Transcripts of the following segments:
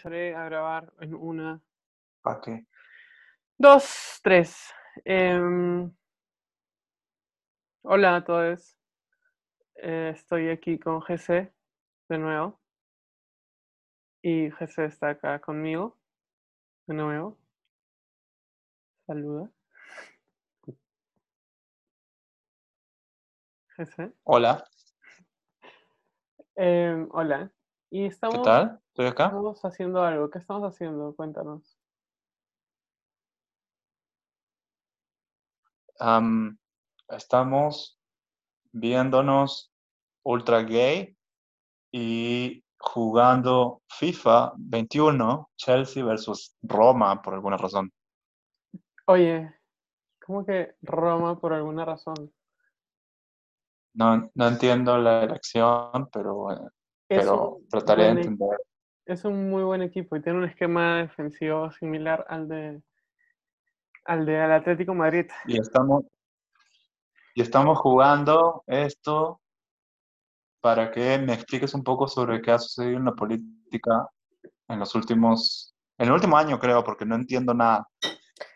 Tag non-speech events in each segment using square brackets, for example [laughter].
Empezaré a grabar en una, ¿Para qué? dos, tres. Em, hola a todos. Eh, estoy aquí con GC de nuevo. Y GC está acá conmigo de nuevo. Saluda. GC. Hola, Em, hola. Y ¿qué estamos, tal? ¿Estoy acá? estamos haciendo algo. ¿Qué estamos haciendo? Cuéntanos. Am, estamos viéndonos ultra gay y jugando FIFA 21, Chelsea versus Roma, por alguna razón. Oye, ¿cómo que Roma por alguna razón? No, no entiendo la elección, pero, Es pero un trataré de e- entender. Es un muy buen equipo y tiene un esquema defensivo similar al de al de al Atlético Madrid. Y estamos, y estamos jugando esto para que me expliques un poco sobre qué ha sucedido en la política en los últimos, en el último año creo, porque no entiendo nada.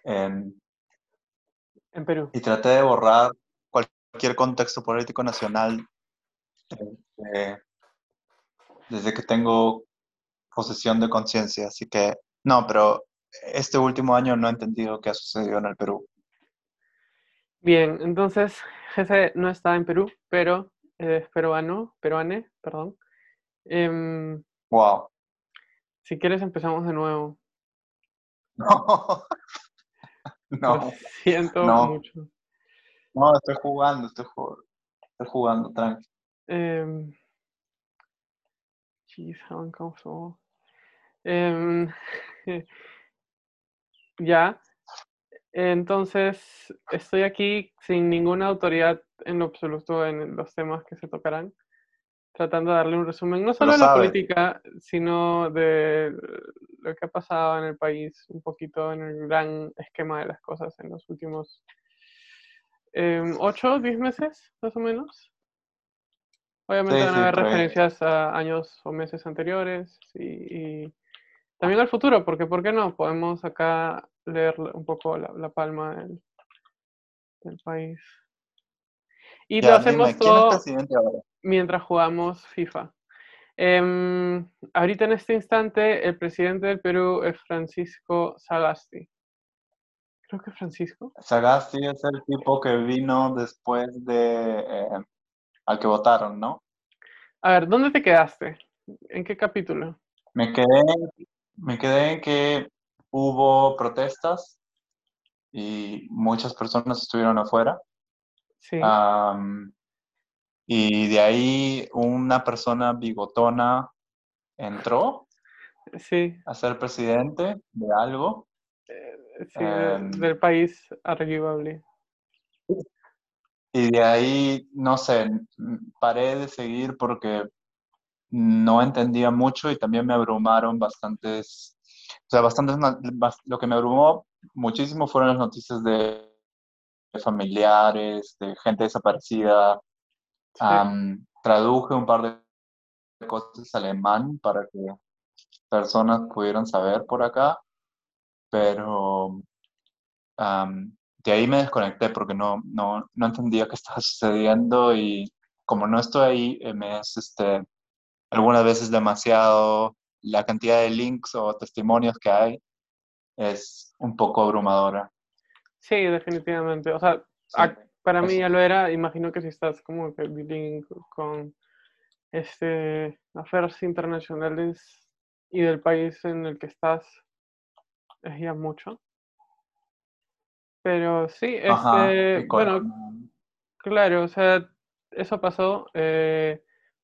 Em, En Perú. y traté de borrar cualquier contexto político nacional eh, desde que tengo posesión de conciencia. Así que, no, pero este último año no he entendido qué ha sucedido en el Perú. Bien, entonces Jesse no está en Perú, pero es peruano, peruane, perdón. Em, Wow. si quieres empezamos de nuevo. [laughs] No, Lo no, siento no. mucho. no, estoy jugando, estoy, ju- estoy jugando, tranqui. Em, uncomfortable. Em, [laughs] ya. Entonces, estoy aquí sin ninguna autoridad en lo absoluto en los temas que se tocarán, tratando de darle un resumen, no solo de la política, sino de lo que ha pasado en el país, un poquito en el gran esquema de las cosas en los últimos em, ocho, diez meses, más o menos. Obviamente Sí, van a sí, haber ahí. referencias a años o meses anteriores y, y también al futuro, porque ¿por qué no? Podemos acá leer un poco la, la palma del, del país. Y lo Ya, hacemos dime, ¿quién es todo mientras jugamos FIFA. Em, ahorita en este instante el presidente del Perú es Francisco Sagasti. Creo que Francisco. Sagasti es el tipo que vino después de eh, al que votaron, ¿no? A ver, ¿dónde te quedaste? ¿En qué capítulo? Me quedé, me quedé en que hubo protestas y muchas personas estuvieron afuera. Sí. Y de ahí una persona bigotona entró Sí, a ser presidente de algo. sí, de- Em. del país arguable. Y de ahí, no sé, paré de seguir porque no entendía mucho y también me abrumaron bastantes, o sea, bastantes, lo que me abrumó muchísimo fueron las noticias de familiares, de gente desaparecida. Sí. Am, traduje un par de cosas alemán para que personas pudieran saber por acá, pero am, de ahí me desconecté porque no, no, no entendía qué estaba [laughs] sucediendo y como no estoy ahí, eh, me es este, algunas veces demasiado, la cantidad de links o testimonios que hay es un poco abrumadora. Sí, definitivamente. O sea, Sí. para mí ya lo era. Imagino que si estás como que dealing con este affairs internacionales y del país en el que estás, es ya mucho. Pero sí, Ajá, este, bueno, claro, o sea, eso pasó. eh,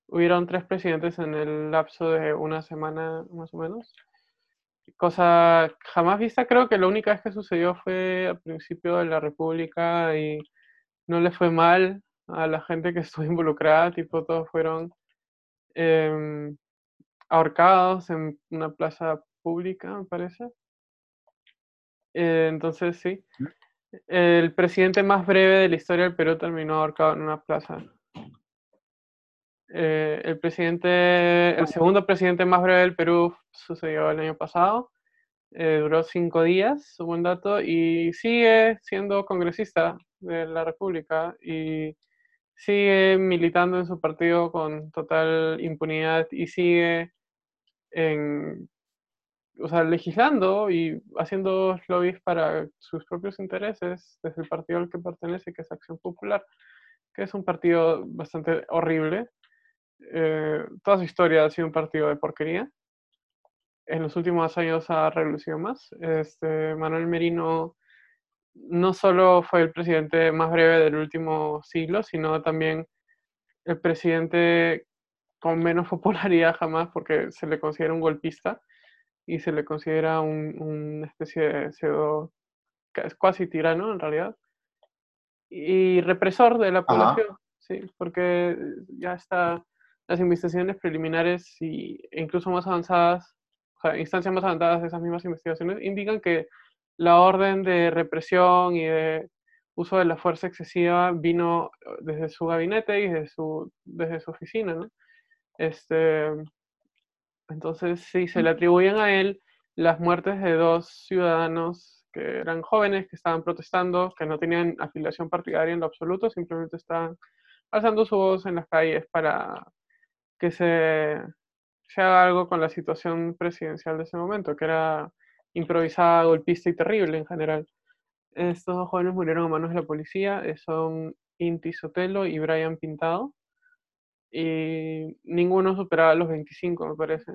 hubieron tres presidentes en el lapso de una semana más o menos. Cosa jamás vista, creo que la única vez que sucedió fue al principio de la República y no le fue mal a la gente que [laughs] estuvo involucrada, tipo todos fueron em, ahorcados en una plaza pública, me parece. Eh, entonces sí, el presidente más breve de la historia del Perú terminó ahorcado en una plaza. Eh, el presidente, el segundo presidente más breve del Perú sucedió el año pasado. Eh, duró cinco días su mandato y sigue siendo congresista de la República y sigue militando en su partido con total impunidad y sigue en, o sea, legislando y haciendo lobbies para sus propios intereses desde el partido al que pertenece, que es Acción Popular, que es un partido bastante horrible. Eh, toda su historia ha sido un partido de porquería. En los últimos años ha revolucionado más. Este, Manuel Merino no solo fue el presidente más breve del último siglo, sino también el presidente con menos [laughs] popularidad jamás, porque se le considera un golpista y se le considera un, una especie de pseudo, casi tirano en realidad, y represor de la población, sí, porque ya está, las investigaciones preliminares y, e incluso más avanzadas, o sea, instancias más avanzadas de esas mismas investigaciones, indican que la orden de represión y de uso de la fuerza excesiva vino eh, desde su gabinete y desde su, desde su oficina, ¿no? Este, entonces, sí, se le atribuyen a él las muertes de dos ciudadanos que eran jóvenes, que estaban protestando, que no tenían afiliación partidaria en lo absoluto, simplemente estaban alzando su voz en las calles para que se, se haga algo con la situación presidencial de ese momento, que era improvisada, golpista y terrible en general. Estos dos jóvenes murieron a manos de la policía, eh, son Inti Sotelo y Brian Pintado, y ninguno superaba los 25, me parece.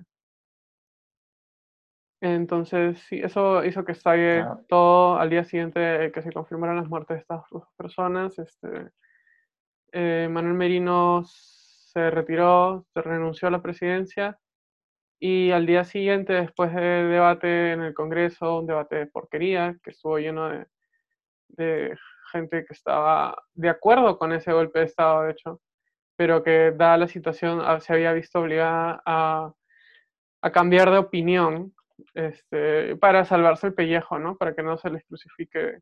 Entonces, sí, eso hizo que estalle todo al día siguiente que se confirmaran las muertes de estas dos personas. Este, eh, Manuel Merino se retiró, se renunció a la presidencia y al día siguiente, después del debate en el Congreso, un debate de porquería, que estuvo lleno de, gente que estaba de acuerdo con ese golpe de Estado, de hecho, pero que dada la situación ah, se había visto obligada a, cambiar de opinión este, para salvarse el pellejo, ¿no? Para que no se les crucifique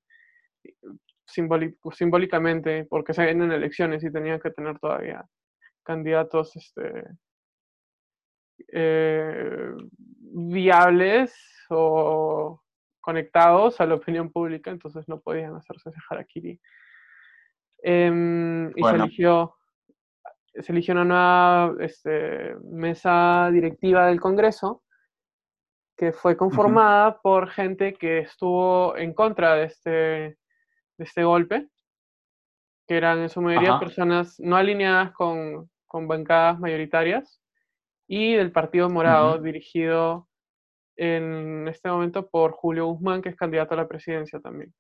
simbólicamente, porque se vienen elecciones y tenían que tener todavía candidatos este, eh, viables o conectados a la opinión pública, entonces no podían hacerse ese harakiri. Em, y se eligió se eligió una nueva este, mesa directiva del Congreso que fue conformada por gente que estuvo en contra de este, de este golpe, que eran en su mayoría personas no alineadas con, con bancadas mayoritarias, y del Partido Morado, dirigido en este momento por Julio Guzmán, que es candidato a la presidencia también.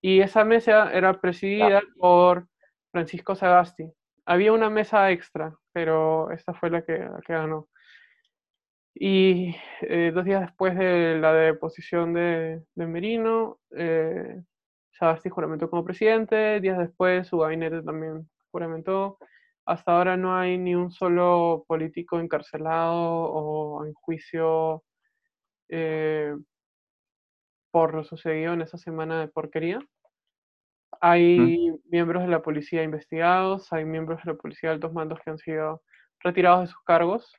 Y esa mesa era presidida por Francisco Sagasti. Había una mesa extra, pero esta fue la que, que ganó. Y eh, dos días después de la deposición de, Merino, eh, juramentó como presidente. Días después, su gabinete también juramentó. Hasta ahora no hay ni un solo político encarcelado o en juicio eh, por lo sucedido en esa semana de porquería. Hay miembros de la policía investigados, hay miembros de la policía de altos mandos que han sido retirados de sus cargos.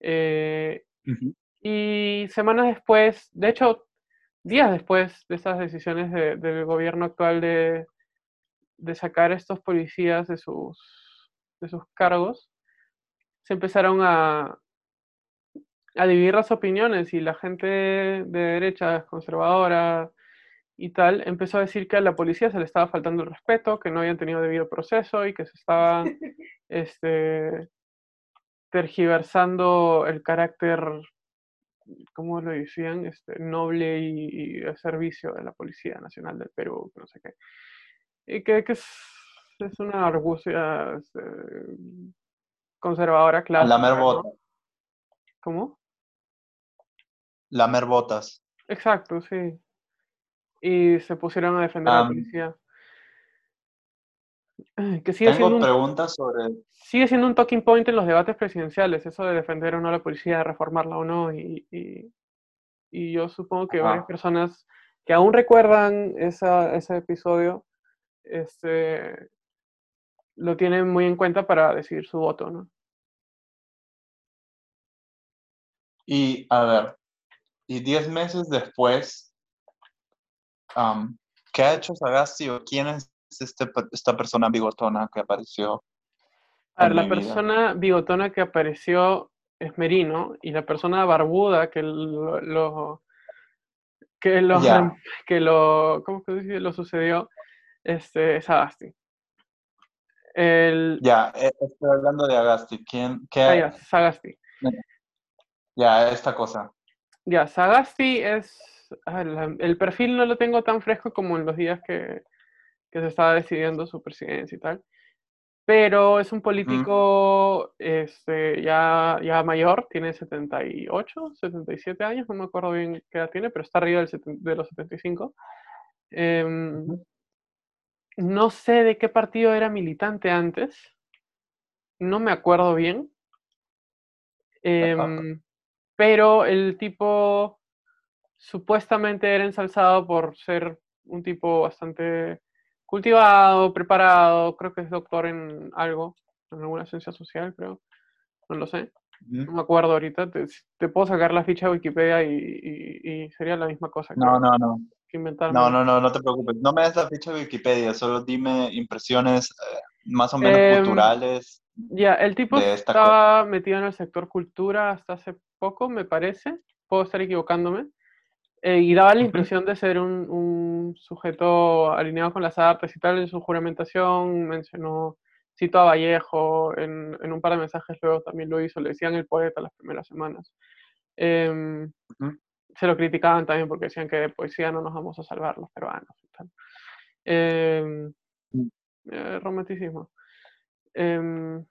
Eh, y semanas después, de hecho, días después de esas decisiones del gobierno actual de, de sacar a estos policías de sus de sus cargos, se empezaron a, a dividir las opiniones y la gente de derecha, conservadora y tal, empezó a decir que a la policía se le estaba faltando el respeto, que no habían tenido debido proceso y que se estaba [laughs] este, tergiversando el carácter, ¿cómo lo decían? Este, noble y, de servicio de la Policía Nacional del Perú, no sé qué. Y que, que es es una argucia este, conservadora clásica. Lamer botas. ¿Cómo? Lamer botas. Exacto, sí y se pusieron a defender a la policía. Que sigue siendo un, sobre... Sigue siendo un talking point en los debates presidenciales, eso de defender o no a la policía, reformarla o no, y, y, yo supongo que varias personas que aún recuerdan ese episodio este, lo tienen muy en cuenta para decidir su voto, ¿no? Y, a ver, y diez meses después ¿qué ha hecho Sagasti o quién es este, esta persona bigotona que apareció? A ver, la persona bigotona que apareció es Merino y la persona barbuda que lo, que lo, que lo, ¿cómo que dice? lo sucedió este, es Agasti. El... Ya, eh, estoy hablando de Agasti. ¿Quién? Qué... Ah, ya, Sagasti. Ya, esta cosa. Ya, Sagasti es. El perfil no lo tengo tan fresco como en los días que, que se estaba decidiendo su presidencia y tal pero es un político este, ya, ya mayor, tiene 78, 77 años, no me acuerdo bien qué edad tiene, pero está arriba de los 75. Em, no sé de qué partido era militante antes, no me acuerdo bien, em, pero el tipo supuestamente era ensalzado por ser un tipo bastante cultivado, preparado, creo que es doctor en algo, en alguna ciencia social, creo, no lo sé, no me acuerdo ahorita, te, puedo sacar la ficha de Wikipedia y, sería la misma cosa. No, no, no. No, no, no, no te preocupes. No me des la ficha de Wikipedia, solo dime impresiones eh, más o menos em, culturales. Ya, el tipo estaba metido en el sector cultura hasta hace poco, me parece. Puedo estar equivocándome. Eh, y daba la impresión de ser un, sujeto alineado con las artes y tal. En su juramentación mencionó, cito a Vallejo, en, un par de mensajes luego también lo hizo, le decían el poeta las primeras semanas. Em, se lo criticaban también porque decían que de poesía no nos vamos a salvar los peruanos y tal. Em, mm. eh, romanticismo. Em,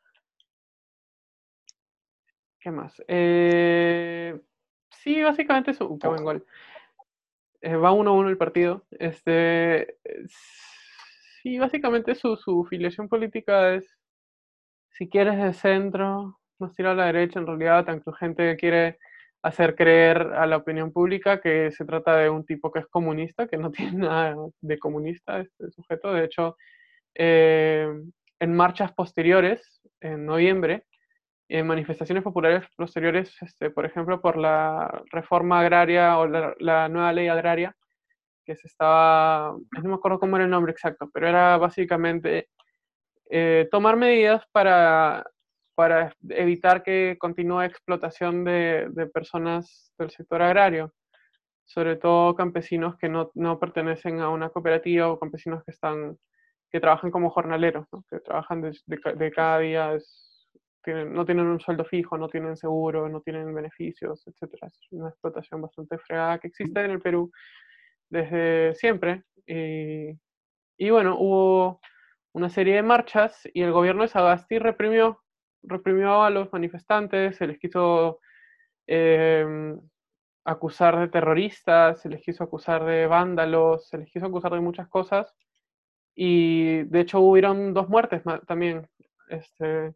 ¿Qué más? Eh, sí, básicamente es un buen gol. Eh, va uno a uno el partido. Este, sí, básicamente su, su filiación política es, si quieres, de centro, más tirado a la derecha, en realidad, tan gente que quiere hacer creer a la opinión pública que se trata de un tipo que es comunista, que no [laughs] tiene nada de comunista este sujeto. De hecho, eh, en marchas posteriores, en noviembre, manifestaciones populares posteriores, este, por ejemplo, por la reforma agraria o la, nueva ley agraria, que se estaba, no me acuerdo cómo era el nombre exacto, pero era básicamente eh, tomar medidas para, para evitar que continúe explotación de, de, personas del sector agrario, sobre todo campesinos que no, no, pertenecen a una cooperativa o campesinos que están que trabajan como jornaleros, que trabajan de, de, cada día, no tienen un sueldo fijo, no tienen seguro, no tienen beneficios, etc. Es una explotación bastante fregada que existe en el Perú desde siempre. Y, bueno, hubo una serie de marchas y el gobierno de Sagasti reprimió, reprimió a los manifestantes, se les quiso em, acusar de terroristas, se les quiso acusar de vándalos, se les quiso acusar de muchas cosas. Y de hecho hubieron dos muertes también. Este,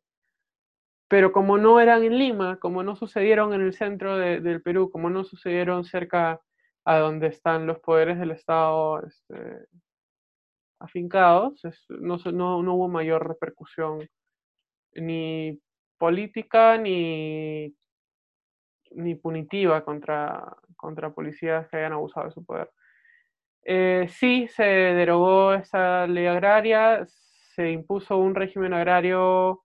pero como no eran en Lima, como no sucedieron en el centro del Perú, como no sucedieron cerca a donde están los poderes del Estado este, afincados, no, no, hubo mayor repercusión ni política ni, ni punitiva contra, contra policías que hayan abusado de su poder. Eh, sí, se derogó esa ley agraria, se impuso un régimen agrario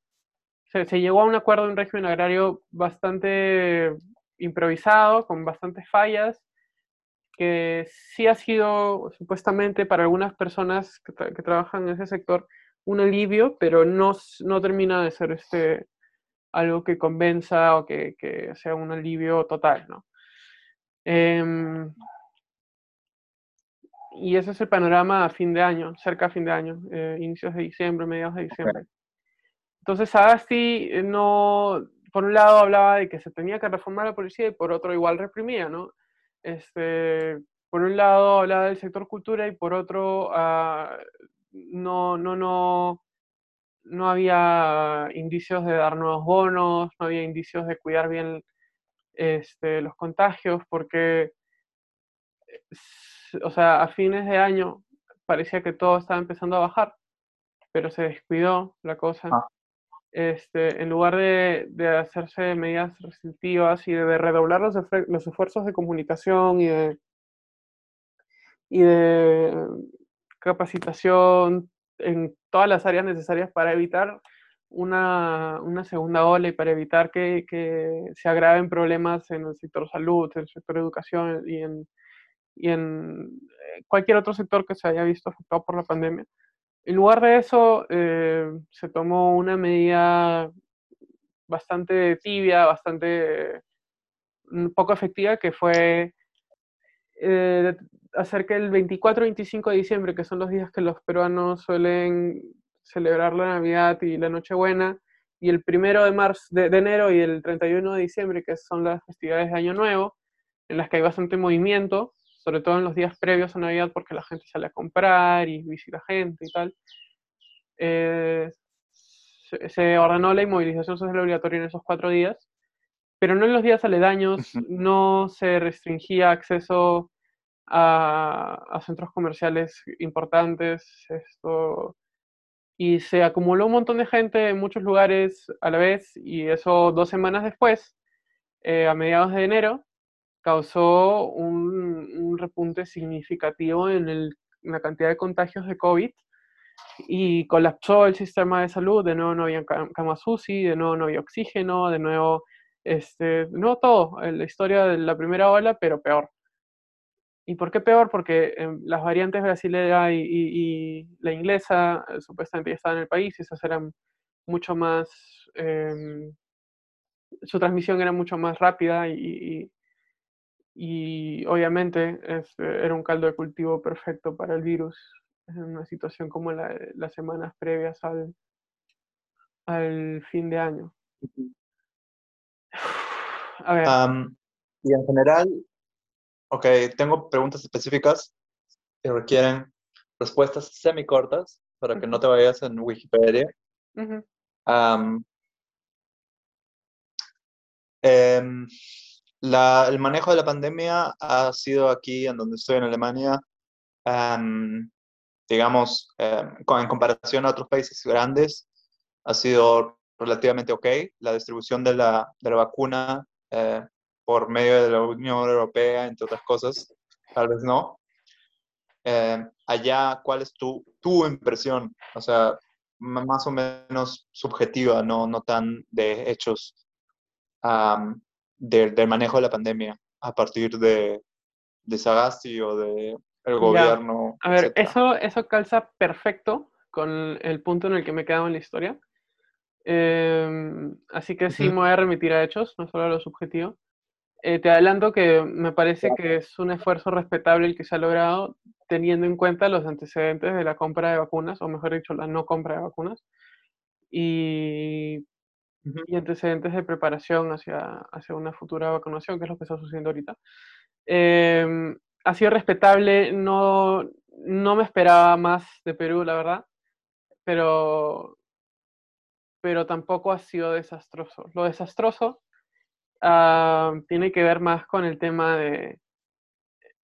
se, llegó a un acuerdo de un régimen agrario bastante improvisado, con bastantes fallas, que sí ha sido supuestamente para algunas personas que, trabajan en ese sector un alivio, pero no, no termina de ser este, algo que convenza o que, sea un alivio total, ¿no? Em, y ese es el panorama a fin de año, cerca a fin de año, eh, inicios de diciembre, mediados de diciembre. Entonces Sagasti eh, no, por un lado hablaba de que se tenía que reformar la policía y por otro igual reprimía, ¿no? Este, por un lado hablaba del sector cultura y por otro ah, no, no, no, no había indicios de dar nuevos bonos, no había indicios de cuidar bien este, los contagios, porque, o sea, a fines de año parecía que todo estaba empezando a bajar, pero se descuidó la cosa. Ah. Este, en lugar de, hacerse medidas restrictivas y de redoblar los, esfuerzos de comunicación y de, y de capacitación en todas las áreas necesarias para evitar una, segunda ola y para evitar que, se agraven problemas en el sector salud, en el sector educación y en, y en eh, cualquier otro sector que se haya visto afectado por la pandemia. En lugar de eso, eh, se tomó una medida bastante tibia, bastante mm, poco efectiva, que fue eh, hacer que el 24 y 25 de diciembre, que son los días que los peruanos suelen celebrar la Navidad y la Nochebuena, y el primero de, marzo, de, enero y el 31 de diciembre, que son las festividades de Año Nuevo, en las que hay bastante movimiento, sobre todo en los días previos a Navidad, porque la gente sale a comprar y visita gente y tal. Eh, se, se, ordenó la inmovilización social obligatoria en esos cuatro días, pero no en los días aledaños, no se restringía acceso a, a centros comerciales importantes, esto, y se acumuló un montón de gente en muchos lugares a la vez, y eso dos semanas después, eh, a mediados de enero, causó un, un repunte significativo en, la cantidad de contagios de COVID y colapsó el sistema de salud, de nuevo no había camas UCI, de nuevo no había oxígeno, de nuevo, este, no todo, la historia de la primera ola, pero peor. ¿Y por qué peor? Porque eh, las variantes brasileña y, la inglesa eh, supuestamente ya estaban en el país y esas eran mucho más, eh, su transmisión era mucho más rápida y, y obviamente este, era un caldo de cultivo perfecto para el virus en una situación como la, las semanas previas al, al fin de año. A ver. Um, y en general, ok, tengo preguntas específicas que requieren respuestas semicortas para que uh -huh. no te vayas en Wikipedia. Uh -huh. um, la, el manejo de la pandemia ha sido aquí, en donde estoy en Alemania, um, digamos, eh, en comparación a otros países grandes, ha sido relativamente ok. La distribución de la, de la vacuna eh, por medio de la Unión Europea, entre otras cosas, tal vez no. Eh, allá, ¿cuál es tu, tu impresión? O sea, más o menos subjetiva, no, no tan de hechos um, de, del manejo de la pandemia a partir de, de Sagasti o de el gobierno. Ya. A ver, eso, eso calza perfecto con el punto en el que me he quedado en la historia. Eh, así que sí, uh -huh. me voy a remitir a hechos, no solo a lo subjetivo. Eh, te adelanto que me parece que es un esfuerzo respetable el que se ha logrado teniendo en cuenta los antecedentes de la compra de vacunas, o mejor dicho, la no compra de vacunas, y. y antecedentes de preparación hacia, hacia una futura vacunación, que es lo que está sucediendo ahorita. Eh, ha sido respetable, no, no me esperaba más de Perú, la verdad, pero, pero tampoco ha sido desastroso. Lo desastroso uh, tiene que ver más con el tema de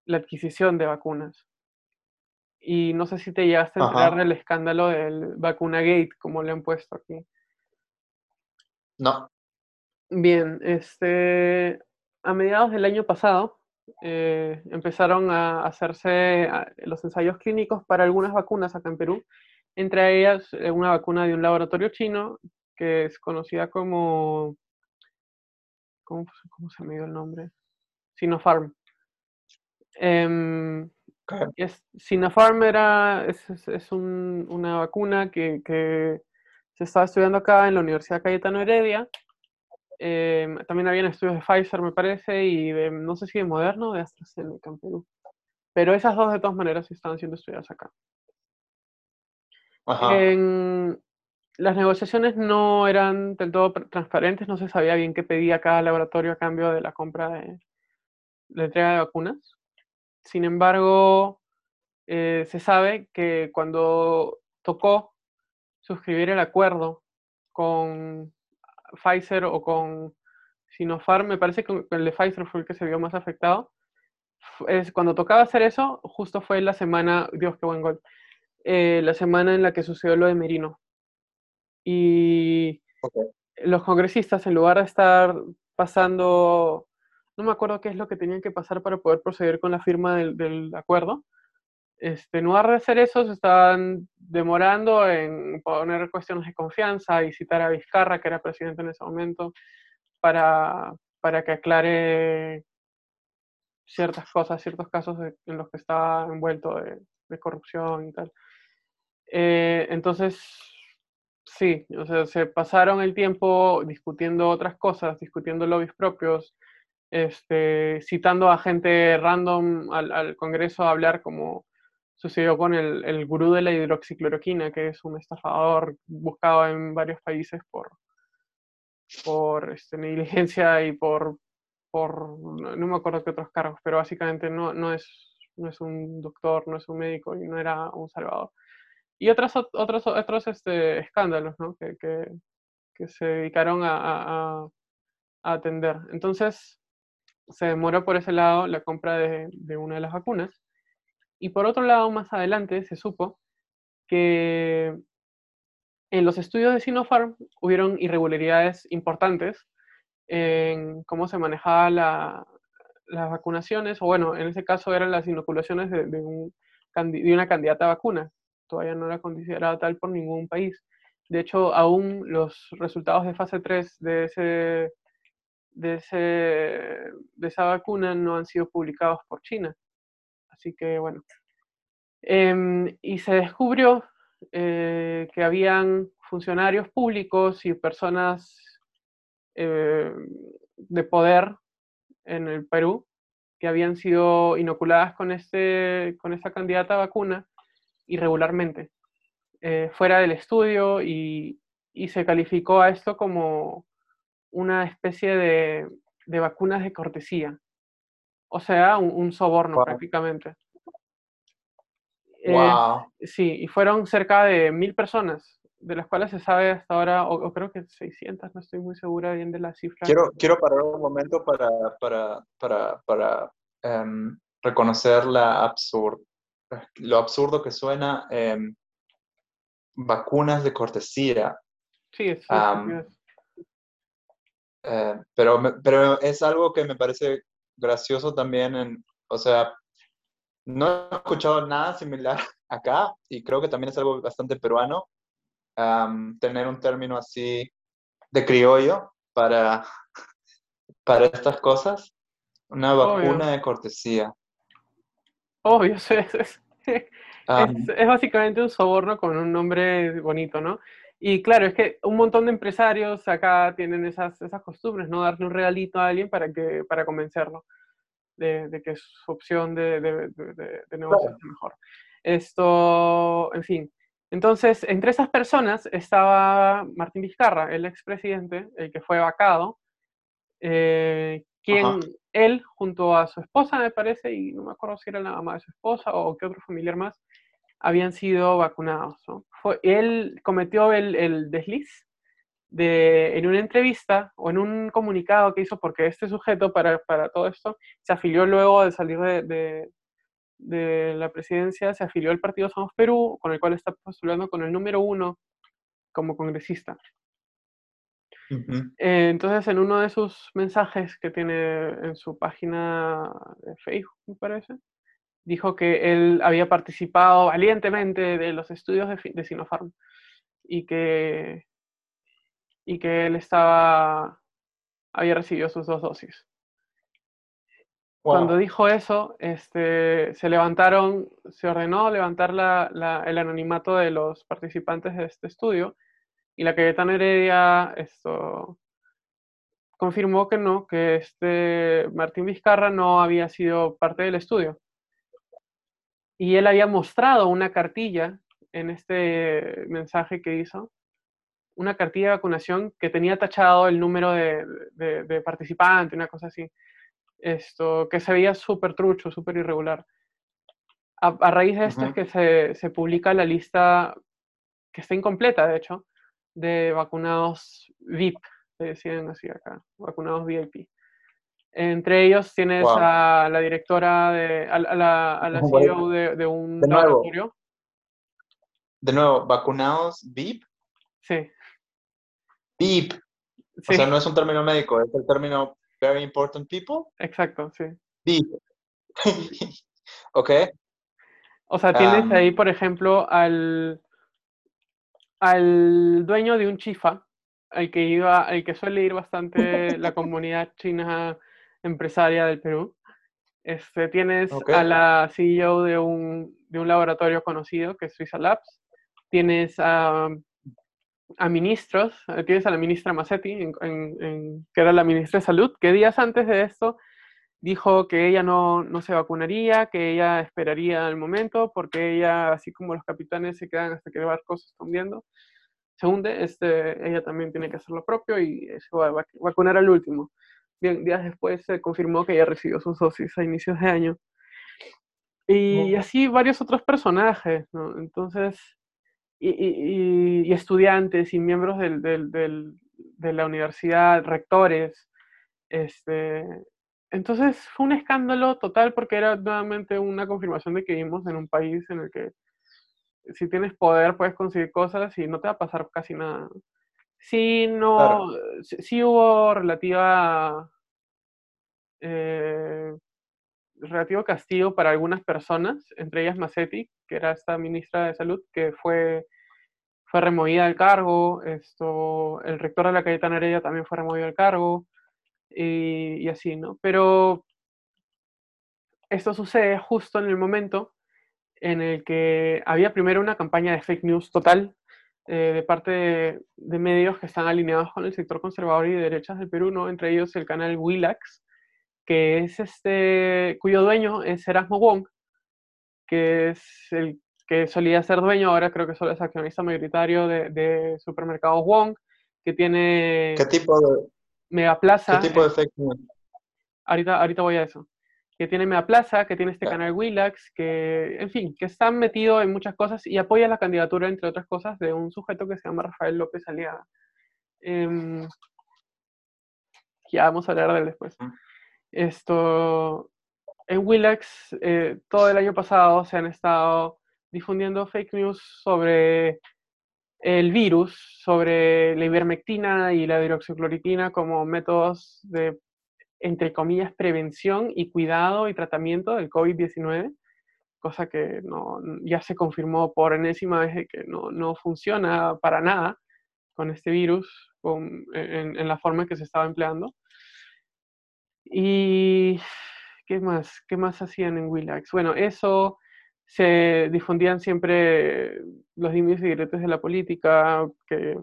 la adquisición de vacunas. Y no sé si te llegaste a enterar del escándalo del vacuna gate, como le han puesto aquí. No. Bien, este, a mediados del año pasado, eh, empezaron a hacerse los ensayos clínicos para algunas vacunas acá en Perú, entre ellas eh, una vacuna de un laboratorio chino que es conocida como... ¿Cómo, cómo se me dio el nombre? Sinopharm. Eh, es, Sinopharm era, es, es un, una vacuna que, que, se estaba estudiando acá en la Universidad Cayetano Heredia eh, también habían estudios de Pfizer, me parece, y de, no sé si de Moderno o de AstraZeneca en Perú. Pero esas dos, de todas maneras, estaban siendo estudiadas acá. En, las negociaciones no eran del todo transparentes, no se sabía bien qué pedía cada laboratorio a cambio de la compra de la entrega de vacunas. Sin embargo, eh, se sabe que cuando tocó suscribir el acuerdo con Pfizer o con Sinopharm, me parece que el de Pfizer fue el que se vio más afectado. Es, cuando tocaba hacer eso, justo fue la semana, Dios, qué buen gol, eh, la semana en la que sucedió lo de Merino. Y los congresistas, en lugar de estar pasando, no me acuerdo qué es lo que tenían que pasar para poder proceder con la firma del, acuerdo, este, de hacer eso, se estaban demorando en poner cuestiones de confianza y citar a Vizcarra, que era presidente en ese momento, para, para que aclare ciertas cosas, ciertos casos en los que estaba envuelto de, corrupción y tal. Eh, entonces, sí, o sea, se pasaron el tiempo discutiendo otras cosas, discutiendo lobbies propios, este, citando a gente random al, Congreso a hablar como sucedió con el, el, gurú de la hidroxicloroquina, que es un estafador buscado en varios países por, por este, negligencia y por por, no me acuerdo qué otros cargos, pero básicamente no, no, es, no es un doctor, no es un médico y no era un salvador. Y otros, otros, otros este, escándalos ¿no? que, que, que, se dedicaron a, a, a, atender. Entonces, se demoró por ese lado la compra de, de una de las vacunas. Y por otro lado, más adelante se supo que en los estudios de Sinopharm hubieron irregularidades importantes en cómo se manejaba la, las vacunaciones, o bueno, en ese caso eran las inoculaciones de, un, una candidata a vacuna. Todavía no era considerada tal por ningún país. De hecho, aún los resultados de fase 3 de, ese, de, ese, de esa vacuna no han sido publicados por China. Así que bueno. Eh, y se descubrió eh, que habían funcionarios públicos y personas eh, de poder en el Perú que habían sido inoculadas con, este, con esta candidata vacuna irregularmente, eh, fuera del estudio y, y, se calificó a esto como una especie de, de vacunas de cortesía, o sea, un, soborno prácticamente. Wow. Eh, sí, y fueron cerca de mil personas de las cuales se sabe hasta ahora, o, creo que 600, no estoy muy segura bien de la cifra. Quiero, quiero parar un momento para, para, para, para um, reconocer la absurd, lo absurdo que suena um, vacunas de cortesía. Sí, es, um, eh, pero, pero es algo que me parece gracioso también, en, o sea, no he escuchado nada similar [laughs] acá y creo que también es algo bastante peruano tener un término así de criollo para, [laughs] para estas cosas. Una vacuna de cortesía. Obvio, [laughs] es, es, es, es, básicamente un soborno con un nombre bonito, ¿no? Y claro, es que un montón de empresarios acá tienen esas, esas costumbres, ¿no? Darle un regalito a alguien para, que, para convencerlo de, de que su opción de, de, de negocio es mejor. Esto, en fin, entonces, entre esas personas estaba Martín Vizcarra, el expresidente, el que fue vacado, eh, quien él, junto a su esposa, me parece, y no me acuerdo si era la mamá de su esposa o qué otro familiar más, habían sido vacunados. Fue, él cometió el, el desliz de, en una entrevista o en un comunicado que hizo, porque este sujeto para, para todo esto se afilió luego de salir de, de la presidencia se afilió al partido Somos Perú, con el cual está postulando con el número uno como congresista. Eh, entonces, en uno de sus mensajes que tiene en su página de Facebook, me parece, dijo que él había participado valientemente de los estudios de, de Sinopharm y que, y que él estaba, había recibido sus dos dosis. Cuando dijo eso, este, se levantaron, se ordenó levantar la, la, el anonimato de los participantes de este estudio y la Cayetana Heredia esto, confirmó que no, que este Martín Vizcarra no había sido parte del estudio. Y él había mostrado una cartilla en este mensaje que hizo, una cartilla de vacunación que tenía tachado el número de, de, de participante, una cosa así esto, que se veía súper trucho, súper irregular. A, raíz de esto es que se, se, publica la lista, que está incompleta, de hecho, de vacunados VIP, le decían así acá, vacunados VIP. Entre ellos tienes a la directora, de, a, la, a la CEO de, de un de laboratorio. De nuevo, ¿vacunados VIP? Sí. Beep. O sea, no es un término médico, es el término very important people. Exacto, sí. Beep. [laughs] ok. O sea, tienes ahí, por ejemplo, al, al dueño de un chifa, al que iba, al que suele ir bastante la [laughs] comunidad china empresaria del Perú. Este, tienes a la CEO de un, de un laboratorio conocido que es Suiza Labs. Tienes a, a ministros, eh, tienes a la ministra Massetti, en, que era la ministra de Salud, que días antes de esto dijo que ella no, no, se vacunaría, que ella esperaría el momento, porque ella, así como los capitanes se quedan hasta que el barco se está hundiendo, se hunde, este, ella también tiene que hacer lo propio y se va a vacunar al último. Días después se confirmó que ella recibió sus dosis a inicios de año. Y así varios otros personajes, ¿no? Entonces, y, estudiantes y miembros del, del, de la universidad, rectores, este, entonces fue un escándalo total porque era nuevamente una confirmación de que vivimos en un país en el que si tienes poder puedes conseguir cosas y no te va a pasar casi nada. Sí, no, sí, hubo relativa, eh, relativo castigo para algunas personas, entre ellas Massetti, que era esta ministra de salud, que fue, fue removida del cargo, esto, el rector de la Cayetana Heredia también fue removido del cargo, y, así, ¿no? Pero esto sucede justo en el momento en el que había primero una campaña de fake news total eh, de parte de, medios que están alineados con el sector conservador y de derechas del Perú, ¿no? entre ellos el canal Willax, que es este, cuyo dueño es Erasmo Wong, que es el que solía ser dueño, ahora creo que solo es accionista mayoritario de, de supermercados Wong, que tiene... ¿Qué tipo de, Megaplaza. ¿Qué tipo de fake news? Ahorita, ahorita voy a eso. Que tiene Megaplaza, que tiene este canal Willax, que, en fin, que está metido en muchas cosas y apoya la candidatura, entre otras cosas, de un sujeto que se llama Rafael López Aliaga. Em, ya vamos a hablar de él después. Esto, en Willax, eh, todo el año pasado se han estado difundiendo fake news sobre el virus sobre la ivermectina y la hidroxicloroquina como métodos de, entre comillas, prevención y cuidado y tratamiento del COVID-19, cosa que no, ya se confirmó por enésima vez que no, no funciona para nada con este virus con, en, en, la forma en que se estaba empleando. ¿Y qué más? ¿Qué más hacían en Willax? Bueno, eso se difundían siempre los límites y diretes de la política, que,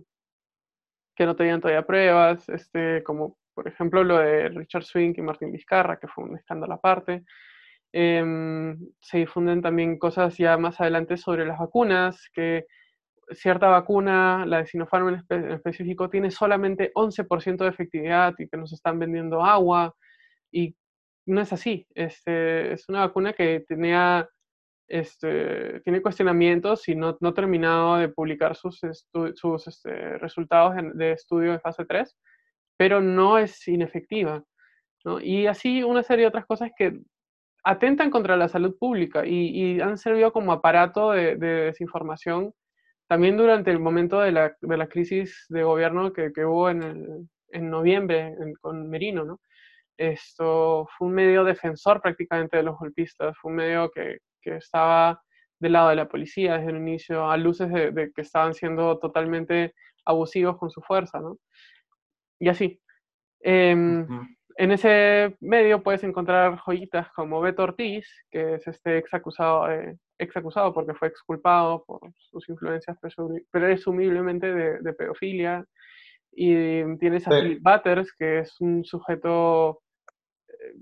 que no tenían todavía pruebas, este, como por ejemplo lo de Richard Swink y Martín Vizcarra, que fue un escándalo aparte. Em, se difunden también cosas ya más adelante sobre las vacunas, que cierta vacuna, la de Sinopharm en, específico, tiene solamente 11% de efectividad y que nos están vendiendo agua. Y no es así. Este, es una vacuna que tenía este, tiene cuestionamientos y no, no ha terminado de publicar sus, sus este, resultados de estudio de fase 3, pero no es inefectiva. ¿no? Y así una serie de otras cosas que atentan contra la salud pública y, han servido como aparato de, desinformación también durante el momento de la, de la crisis de gobierno que, que hubo en, en noviembre con Merino. ¿no? Esto fue un medio defensor prácticamente de los golpistas, fue un medio que, que estaba del lado de la policía desde el inicio, a luces de, que estaban siendo totalmente abusivos con su fuerza, ¿no? Y así. Em, en ese medio puedes encontrar joyitas como Beto Ortiz, que es este ex acusado, eh, ex acusado porque fue exculpado por sus influencias presumiblemente de, pedofilia. Y tienes a Philip Butters, que es un sujeto eh,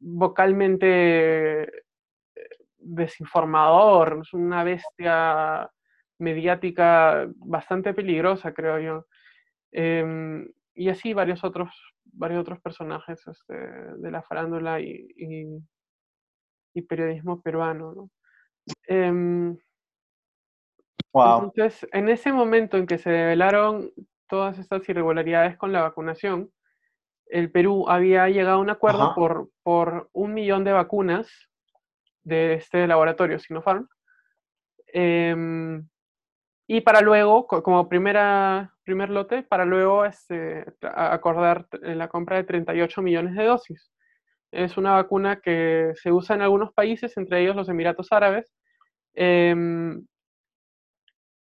vocalmente desinformador, es una bestia mediática bastante peligrosa, creo yo. Em, y así varios otros, varios otros personajes este, de la farándula y, y, periodismo peruano. ¿no? Em, entonces, en ese momento en que se revelaron todas estas irregularidades con la vacunación, el Perú había llegado a un acuerdo por, por un millón de vacunas de este laboratorio Sinopharm. Em, y para luego, como primera, primer lote, para luego este, acordar la compra de 38 millones de dosis. Es una vacuna que se usa en algunos países, entre ellos los Emiratos Árabes, em,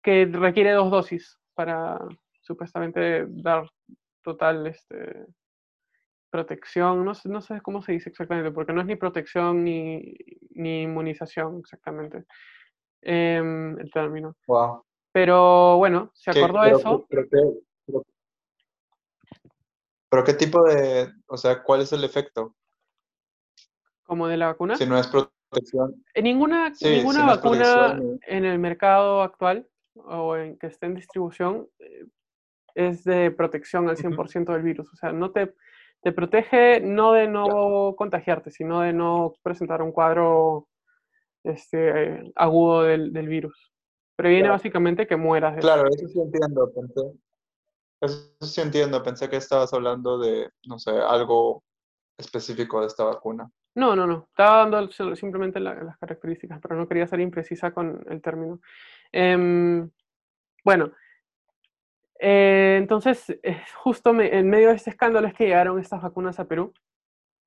que requiere dos dosis para supuestamente dar total este, protección, no sé, no sé cómo se dice exactamente, porque no es ni protección ni, ni inmunización exactamente em, el término. Wow. Pero bueno, se acordó eso. Pero, qué tipo de, o sea, cuál es el efecto? ¿Como de la vacuna? Si no es protección. Eh, ninguna ninguna vacuna en el mercado actual o en que esté en distribución eh, es de protección al 100% del virus. O sea, no te, te protege no de no contagiarte, sino de no presentar un cuadro este, agudo del, del virus. Previene básicamente que mueras. claro, eso sí entiendo. Pensé, eso sí entiendo. Pensé que estabas hablando de, no sé, algo específico de esta vacuna. No, no, no. Estaba dando simplemente las características, pero no quería ser imprecisa con el término. Em, bueno, eh, entonces, justo en medio de este escándalo es que llegaron estas vacunas a Perú.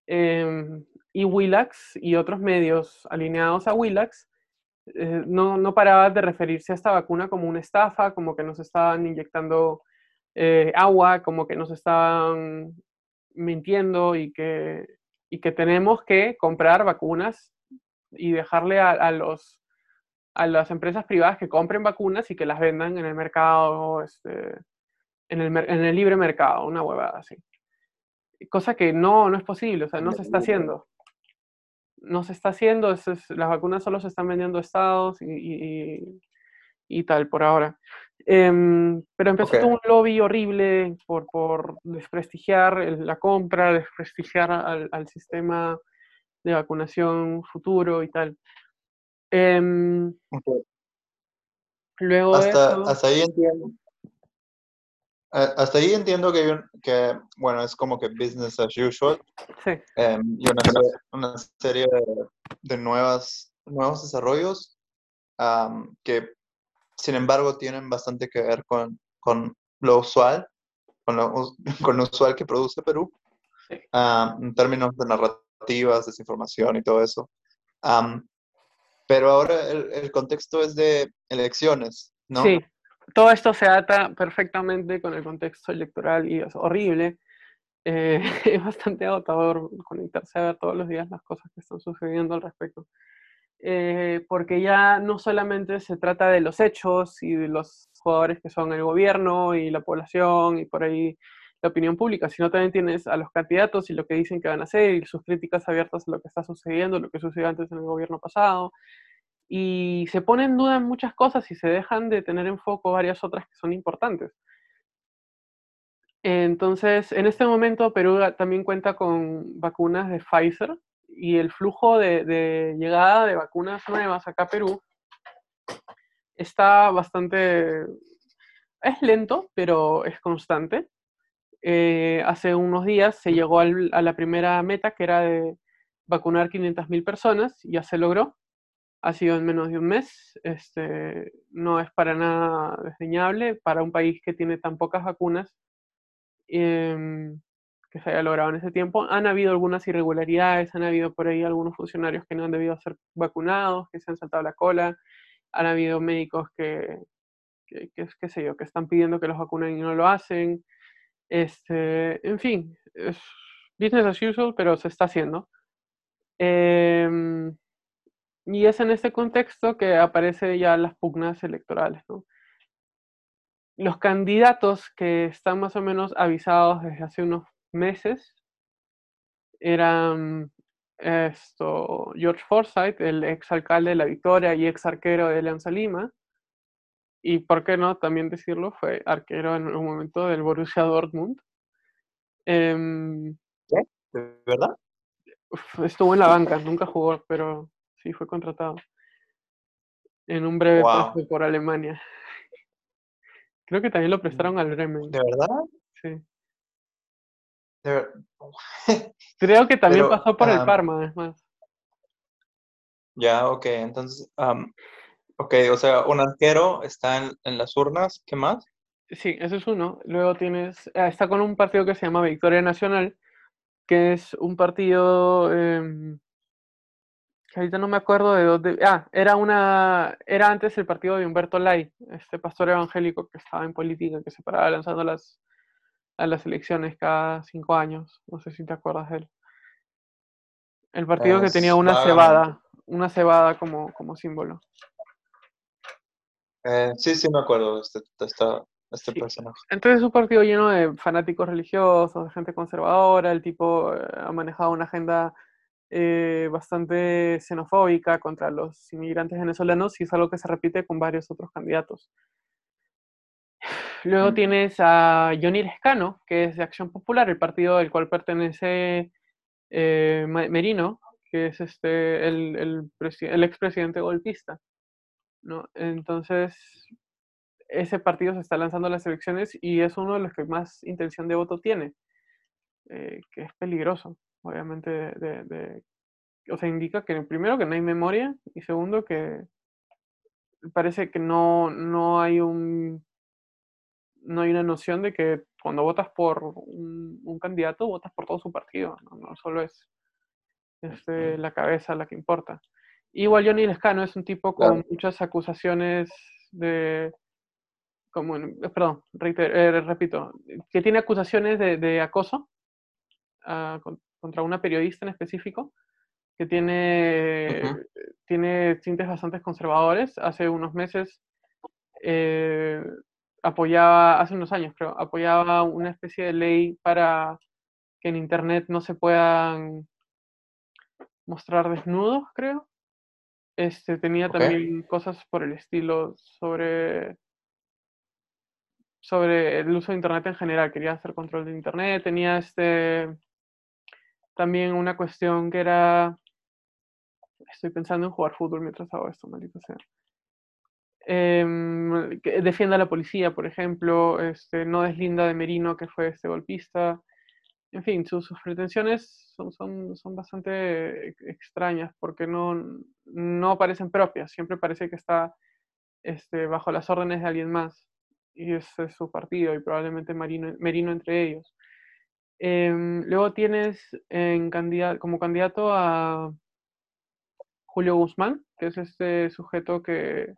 Em, y Willax y otros medios alineados a Willax eh, no, no paraba de referirse a esta vacuna como una estafa, como que nos estaban inyectando eh, agua, como que nos estaban mintiendo y que, y que tenemos que comprar vacunas y dejarle a, los, a las empresas privadas que compren vacunas y que las vendan en el mercado, este, en, el, en el libre mercado, una huevada así. Cosa que no, no es posible, o sea, no se está haciendo no se está haciendo, las vacunas solo se están vendiendo a estados y, y, tal por ahora. Em, pero empezó un lobby horrible por, por desprestigiar la compra, desprestigiar al, sistema de vacunación futuro y tal. Em, luego hasta, hasta ahí entiendo. Hasta ahí entiendo que, que, bueno, es como que business as usual. Sí. Em, y una, serie de, nuevas, nuevos desarrollos que, sin embargo, tienen bastante que ver con, con lo usual, con lo, [laughs] con lo usual que produce Perú, en términos de narrativas, desinformación y todo eso. Pero ahora el, contexto es de elecciones, ¿no? Sí, todo esto se ata perfectamente con el contexto electoral y es horrible. Eh, [laughs] es bastante agotador conectarse a ver todos los días las cosas que están sucediendo al respecto. Eh, porque ya no solamente se trata de los hechos y de los jugadores que son el gobierno y la población y por ahí la opinión pública, sino también tienes a los candidatos y lo que dicen que van a hacer y sus críticas abiertas a lo que está sucediendo, lo que sucedió antes en el gobierno pasado, y se ponen en duda muchas cosas y se dejan de tener en foco varias otras que son importantes. Entonces, en este momento Perú también cuenta con vacunas de Pfizer y el flujo de, llegada de vacunas nuevas acá a Perú está bastante, es lento, pero es constante. Eh, hace unos días se llegó a la primera meta que era de vacunar 500.000 personas, ya se logró ha sido en menos de un mes. Este, no es para nada desdeñable para un país que tiene tan pocas vacunas em, que se haya logrado en ese tiempo. Han habido algunas irregularidades, han habido por ahí algunos funcionarios que no han debido ser vacunados, que se han saltado la cola, han habido médicos que, que, qué sé yo, que están pidiendo que los vacunen y no lo hacen. Este, en fin, es business as usual, pero se está haciendo. Eh, y es en este contexto que aparecen ya las pugnas electorales. Los candidatos que están más o menos avisados desde hace unos meses eran esto, George Forsyth, el ex alcalde de La Victoria y ex arquero de Alianza Lima. Y por qué no también decirlo, fue arquero en un momento del Borussia Dortmund. Em, ¿De verdad? Estuvo en la banca, nunca jugó, pero sí fue contratado en un breve wow. por Alemania. Creo que también lo prestaron al Bremen. ¿De verdad? Sí. [laughs] Creo que también pasó por el Parma, además. Ya, ok, entonces... Ok, o sea, un arquero está en, en las urnas, ¿qué más? Sí, ese es uno. Luego tienes, ah, está con un partido que se llama Victoria Nacional, que es un partido em, que ahorita no me acuerdo de dónde. Ah, era una, era antes el partido de Humberto Lai, este pastor evangélico que estaba en política, que se paraba lanzando las, a las elecciones cada cinco años. No sé si te acuerdas de él. El partido que tenía una cebada, una cebada como, como símbolo. Eh, sí, sí, me acuerdo de este, de esta- de este Sí. personaje. Entonces es un partido lleno de fanáticos religiosos, de gente conservadora. El tipo eh, ha manejado una agenda eh, bastante xenofóbica contra los inmigrantes venezolanos y es algo que se repite con varios otros candidatos. [sighs] Luego Mm. tienes a Johnny Lescano, que es de Acción Popular, el partido al cual pertenece eh, Merino, que es este, el, el, el expresidente golpista. ¿No? Entonces, ese partido se está lanzando a las elecciones y es uno de los que más intención de voto tiene, eh, que es peligroso, obviamente, de, de- de- o sea, indica que primero que no hay memoria y segundo que parece que no, no hay un no hay una noción de que cuando votas por un, un candidato, votas por todo su partido, no, no solo es este, la cabeza la que importa. Igual Johnny Lescano es un tipo con Claro. muchas acusaciones de, como, en- eh, perdón, eh, repito, que tiene acusaciones de, de acoso ah, con- contra una periodista en específico, que tiene, Ujú. tiene tintes bastante conservadores. Hace unos meses eh, apoyaba, hace unos años creo, apoyaba una especie de ley para que en Internet no se puedan mostrar desnudos, creo. Este, tenía también cosas por el estilo sobre, sobre el uso de Internet en general. Quería hacer control de Internet. Tenía este, también una cuestión que era... Estoy pensando en jugar fútbol mientras hago esto, maldito sea. Em, que defienda a la policía, por ejemplo, este, no deslinda de Merino, que fue este golpista. En fin, sus, pretensiones son, son, son bastante ex- extrañas porque no, no parecen propias, siempre parece que está este, bajo las órdenes de alguien más y ese es su partido y probablemente Marino, Merino entre ellos. Em, luego tienes en candida- como candidato a Julio Guzmán, que es este sujeto que,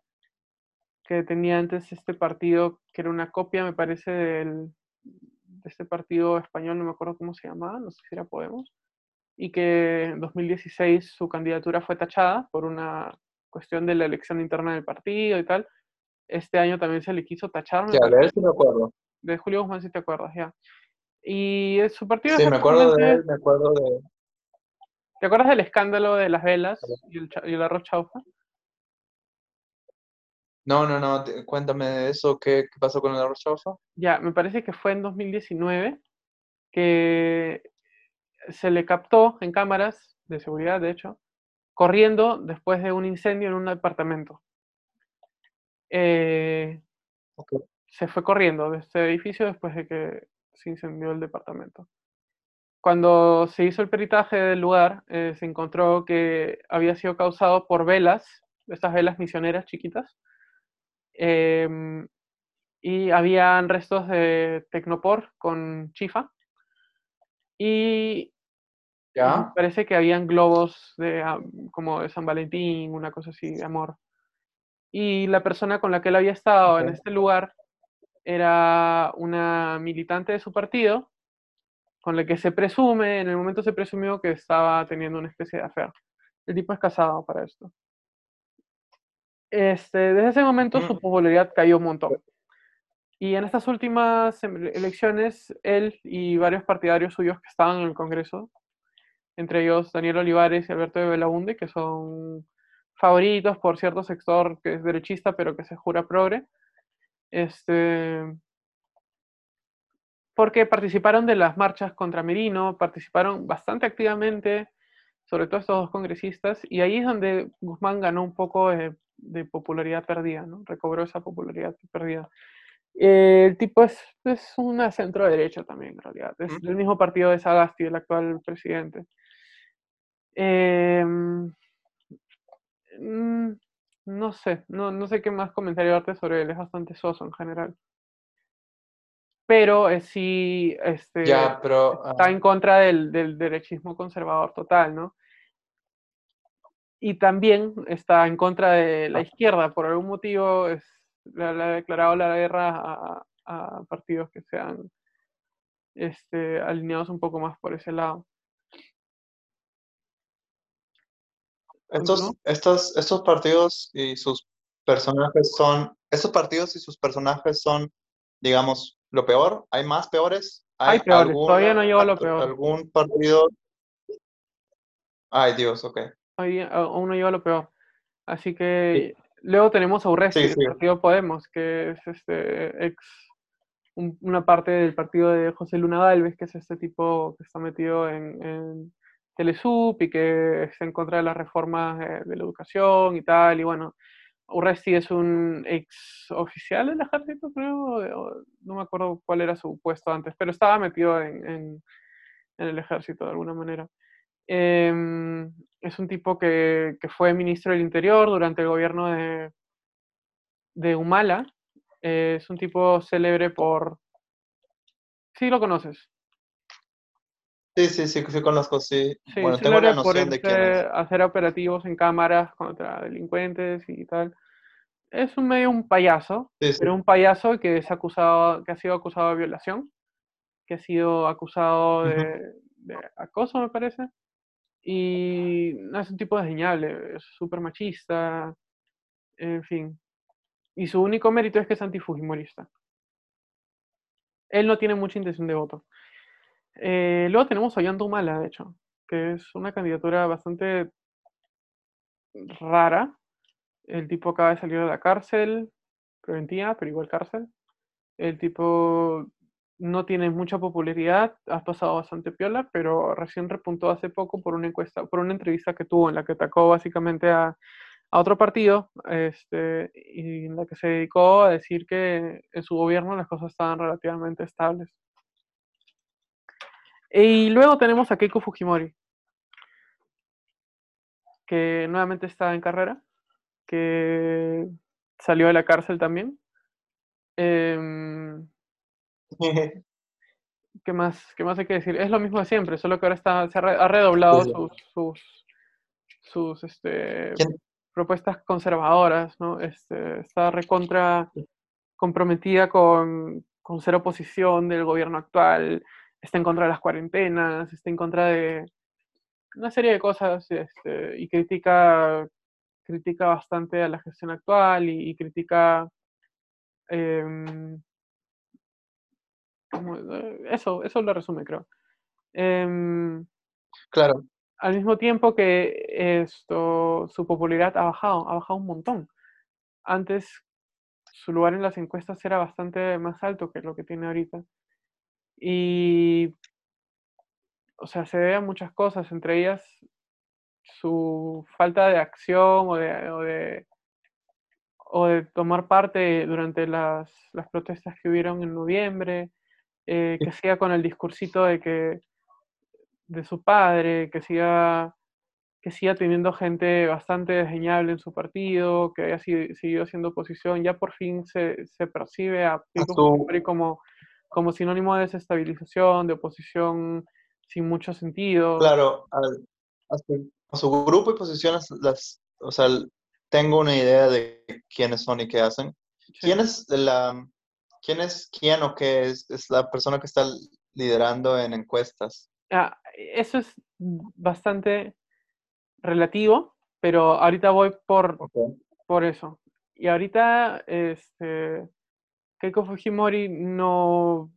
que tenía antes este partido, que era una copia, me parece, del, de este partido español, no me acuerdo cómo se llamaba, no sé si era Podemos, y que en 2016 su candidatura fue tachada por una cuestión de la elección interna del partido y tal. Este año también se le quiso tachar, me Sí, a parece, ver si me acuerdo. de Julio Guzmán, si te acuerdas, ya. Y su partido Sí, me acuerdo de él, me acuerdo de... ¿Te acuerdas del escándalo de las velas y el, y el arroz chaufa? No, no, no, te- cuéntame de eso, ¿qué, qué pasó con el arroz chaufa? Ya, me parece que fue en 2019 que se le captó en cámaras de seguridad, de hecho, corriendo después de un incendio en un departamento. Eh, se fue corriendo de este edificio después de que se incendió el departamento. Cuando se hizo el peritaje del lugar, eh, se encontró que había sido causado por velas, estas velas misioneras chiquitas, em, y habían restos de Tecnopor con chifa, y parece que habían globos de, como de San Valentín, una cosa así, de amor. Y la persona con la que él había estado en este lugar era una militante de su partido, con la que se presume, en el momento se presumió que estaba teniendo una especie de affair. El tipo es casado para esto. Este, desde ese momento su Mm. popularidad cayó un montón. Y en estas últimas em- elecciones, él y varios partidarios suyos que estaban en el Congreso, entre ellos Daniel Olivares y Alberto de Belaunde, que son favoritos por cierto sector que es derechista, pero que se jura progre, este, porque participaron de las marchas contra Merino, participaron bastante activamente, sobre todo estos dos congresistas, y ahí es donde Guzmán ganó un poco de, de popularidad perdida, ¿no? recobró esa popularidad perdida. Eh, el tipo es, es una centro derecha también, en realidad. Es del mismo partido de Sagasti, el actual presidente. Em, mm, no sé, no, no sé qué más comentario darte sobre él, es bastante soso en general. Pero eh, sí este, Ya, pero está ah, en contra del, del derechismo conservador total, ¿no? Y también está en contra de la Ah. izquierda, por algún motivo es, le, ha declarado la guerra a, a partidos que sean este, alineados un poco más por ese lado. estos, estos, estos partidos y sus personajes son, estos partidos y sus personajes son, digamos, lo peor. ¿Hay más peores? Hay ¿Hay peores, todavía no a lo peor. algún partido? Ay, Dios, ok. Hoy a- aún no llegó a lo peor. Así que luego tenemos a Urresti, Sí, del sí. partido Podemos, que es este ex un- una parte del partido de José Luna Galvez, que es este tipo que está metido en, en Telesup y que está en contra de las reformas eh, de la educación y tal. Y bueno, Urresti es un ex oficial del ejército, creo, no me acuerdo cuál era su puesto antes, pero estaba metido en, en- en el ejército de alguna manera. Em, es un tipo que, que fue ministro del Interior durante el gobierno de, de Humala. Eh, es un tipo célebre por... Sí, lo conoces. Sí, sí, sí, sí conozco, sí. Sí, Bueno, tengo la por noción de quién es. a hacer operativos en cámaras contra delincuentes y tal. Es un medio un payaso, Sí, sí. pero un payaso que es acusado, que ha sido acusado de violación, que ha sido acusado de acoso, me parece. Y es un tipo desdeñable, es súper machista, en fin. Y su único mérito es que es antifujimorista. Él no tiene mucha intención de voto. Eh, luego tenemos a Ollanta Humala, de hecho, que es una candidatura bastante rara. El tipo acaba de salir de la cárcel, preventiva, pero igual cárcel. El tipo no tiene mucha popularidad, ha pasado bastante piola, pero recién repuntó hace poco por una encuesta, por una entrevista que tuvo en la que atacó básicamente a, a otro partido, este, y en la que se dedicó a decir que en su gobierno las cosas estaban relativamente estables. Y luego tenemos a Keiko Fujimori, que nuevamente está en carrera, que salió de la cárcel también. Em, [laughs] ¿qué más, ¿Qué más hay que decir? Es lo mismo de siempre, solo que ahora está, se ha, re- ha redoblado Sí, sí. sus, sus, sus este, propuestas conservadoras, ¿no? Este, está recontra comprometida con, con ser oposición del gobierno actual, está en contra de las cuarentenas, está en contra de una serie de cosas este, y critica, critica bastante a la gestión actual y, y critica em, como, eh, eso, eso lo resume, creo. Em, Claro, al mismo tiempo que esto, su popularidad ha bajado, ha bajado un montón. Antes su lugar en las encuestas era bastante más alto que lo que tiene ahorita. Y, o sea, se debe a muchas cosas, entre ellas su falta de acción o de, o de, o de tomar parte durante las, las protestas que hubieron en noviembre, eh, que siga con el discursito de que de su padre, que siga que siga teniendo gente bastante desdeñable en su partido, que haya si- seguido haciendo oposición, ya por fin se, se percibe a Fujimori como, como sinónimo de desestabilización, de oposición sin mucho sentido. claro, al- a, su, a su grupo y posiciones, las, o sea, tengo una idea de quiénes son y qué hacen. Sí. ¿Quién es la, quién es quién o qué es, es la persona que está liderando en encuestas? Ah, eso es bastante relativo, pero ahorita voy por, por eso. Y ahorita, este, Keiko Fujimori no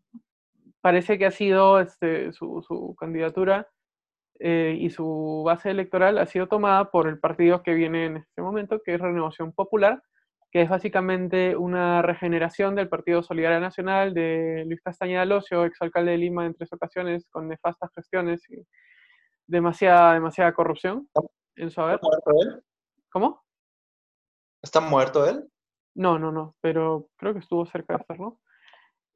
parece que ha sido este, su, su candidatura eh, y su base electoral ha sido tomada por el partido que viene en este momento, que es Renovación Popular, que es básicamente una regeneración del Partido Solidario Nacional de Luis Castañeda Locio, exalcalde de Lima en tres ocasiones, con nefastas gestiones y demasiada, demasiada corrupción en su haber. ¿Está muerto él? ¿Cómo? ¿Está muerto él? No, no, no, pero creo que estuvo cerca de estarlo.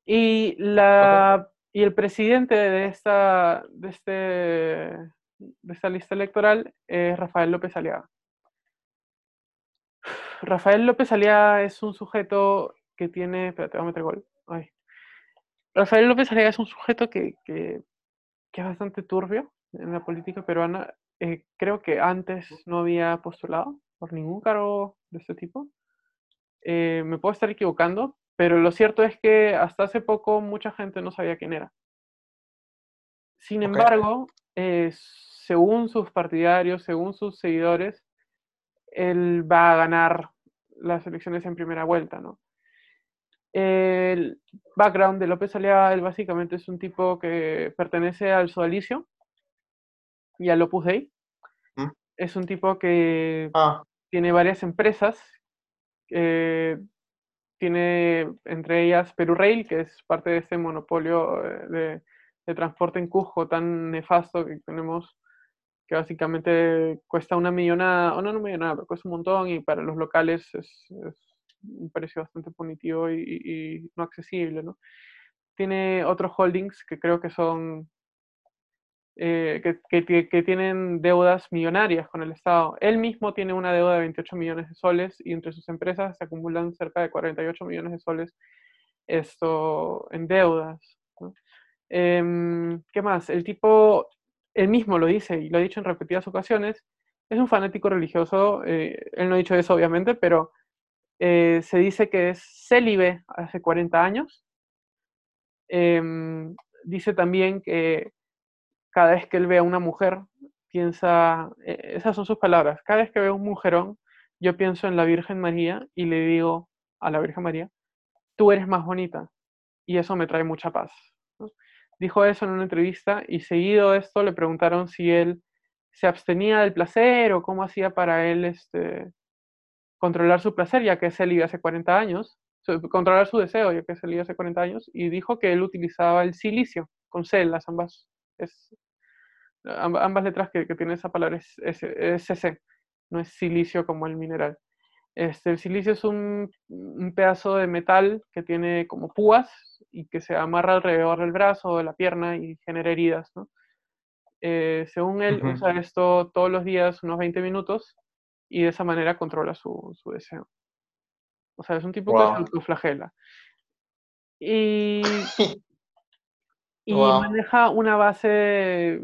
Y, la, y el presidente de esta, de, este, de esta lista electoral es Rafael López Aliaga. Rafael López Aliaga es un sujeto que tiene. Espérate, voy a meter gol. Ay. Rafael López Aliaga es un sujeto que, que, que es bastante turbio en la política peruana. Eh, creo que antes no había postulado por ningún cargo de este tipo. Eh, me puedo estar equivocando, pero lo cierto es que hasta hace poco mucha gente no sabía quién era. Sin embargo, eh, según sus partidarios, según sus seguidores, él va a ganar las elecciones en primera vuelta, ¿no? El background de López Aliaga, él básicamente es un tipo que pertenece al sodalicio y al Opus Dei. Mm. Es un tipo que Ah, tiene varias empresas. eh, tiene entre ellas Perú Rail, que es parte de este monopolio eh, de, de transporte en Cusco tan nefasto que tenemos, que básicamente cuesta una millonada, o no una millonada, pero cuesta un montón y para los locales es, es un precio bastante punitivo y, no accesible, ¿no? Tiene otros holdings que creo que son eh, que, que ti- que tienen deudas millonarias con el Estado. Él mismo tiene una deuda de 28 millones de soles y entre sus empresas se acumulan cerca de 48 millones de soles esto, en deudas. Em, ¿Qué más? El tipo, él mismo lo dice y lo ha dicho en repetidas ocasiones, es un fanático religioso, eh, él no ha dicho eso obviamente, pero eh, se dice que es célibe hace 40 años. Em, dice también que cada vez que él ve a una mujer, piensa, eh, esas son sus palabras, cada vez que veo un mujerón, yo pienso en la Virgen María y le digo a la Virgen María, tú eres más bonita y eso me trae mucha paz. Dijo eso en una entrevista y seguido esto le preguntaron si él se abstenía del placer o cómo hacía para él este, controlar su placer, ya que es él hace 40 años, controlar su deseo, ya que es él hace 40 años, y dijo que él utilizaba el silicio, con C, ambas, es, amb- ambas letras que, que tiene esa palabra es, es, es CC, no es silicio como el mineral. Este, el silicio es un, un pedazo de metal que tiene como púas y que se amarra alrededor del brazo o de la pierna y genera heridas, ¿no? Eh, según él, Ujú. usa esto todos los días, unos 20 minutos, y de esa manera controla su, su deseo. O sea, es un tipo que se autoflagela. Y, [laughs] y Wow. maneja una base,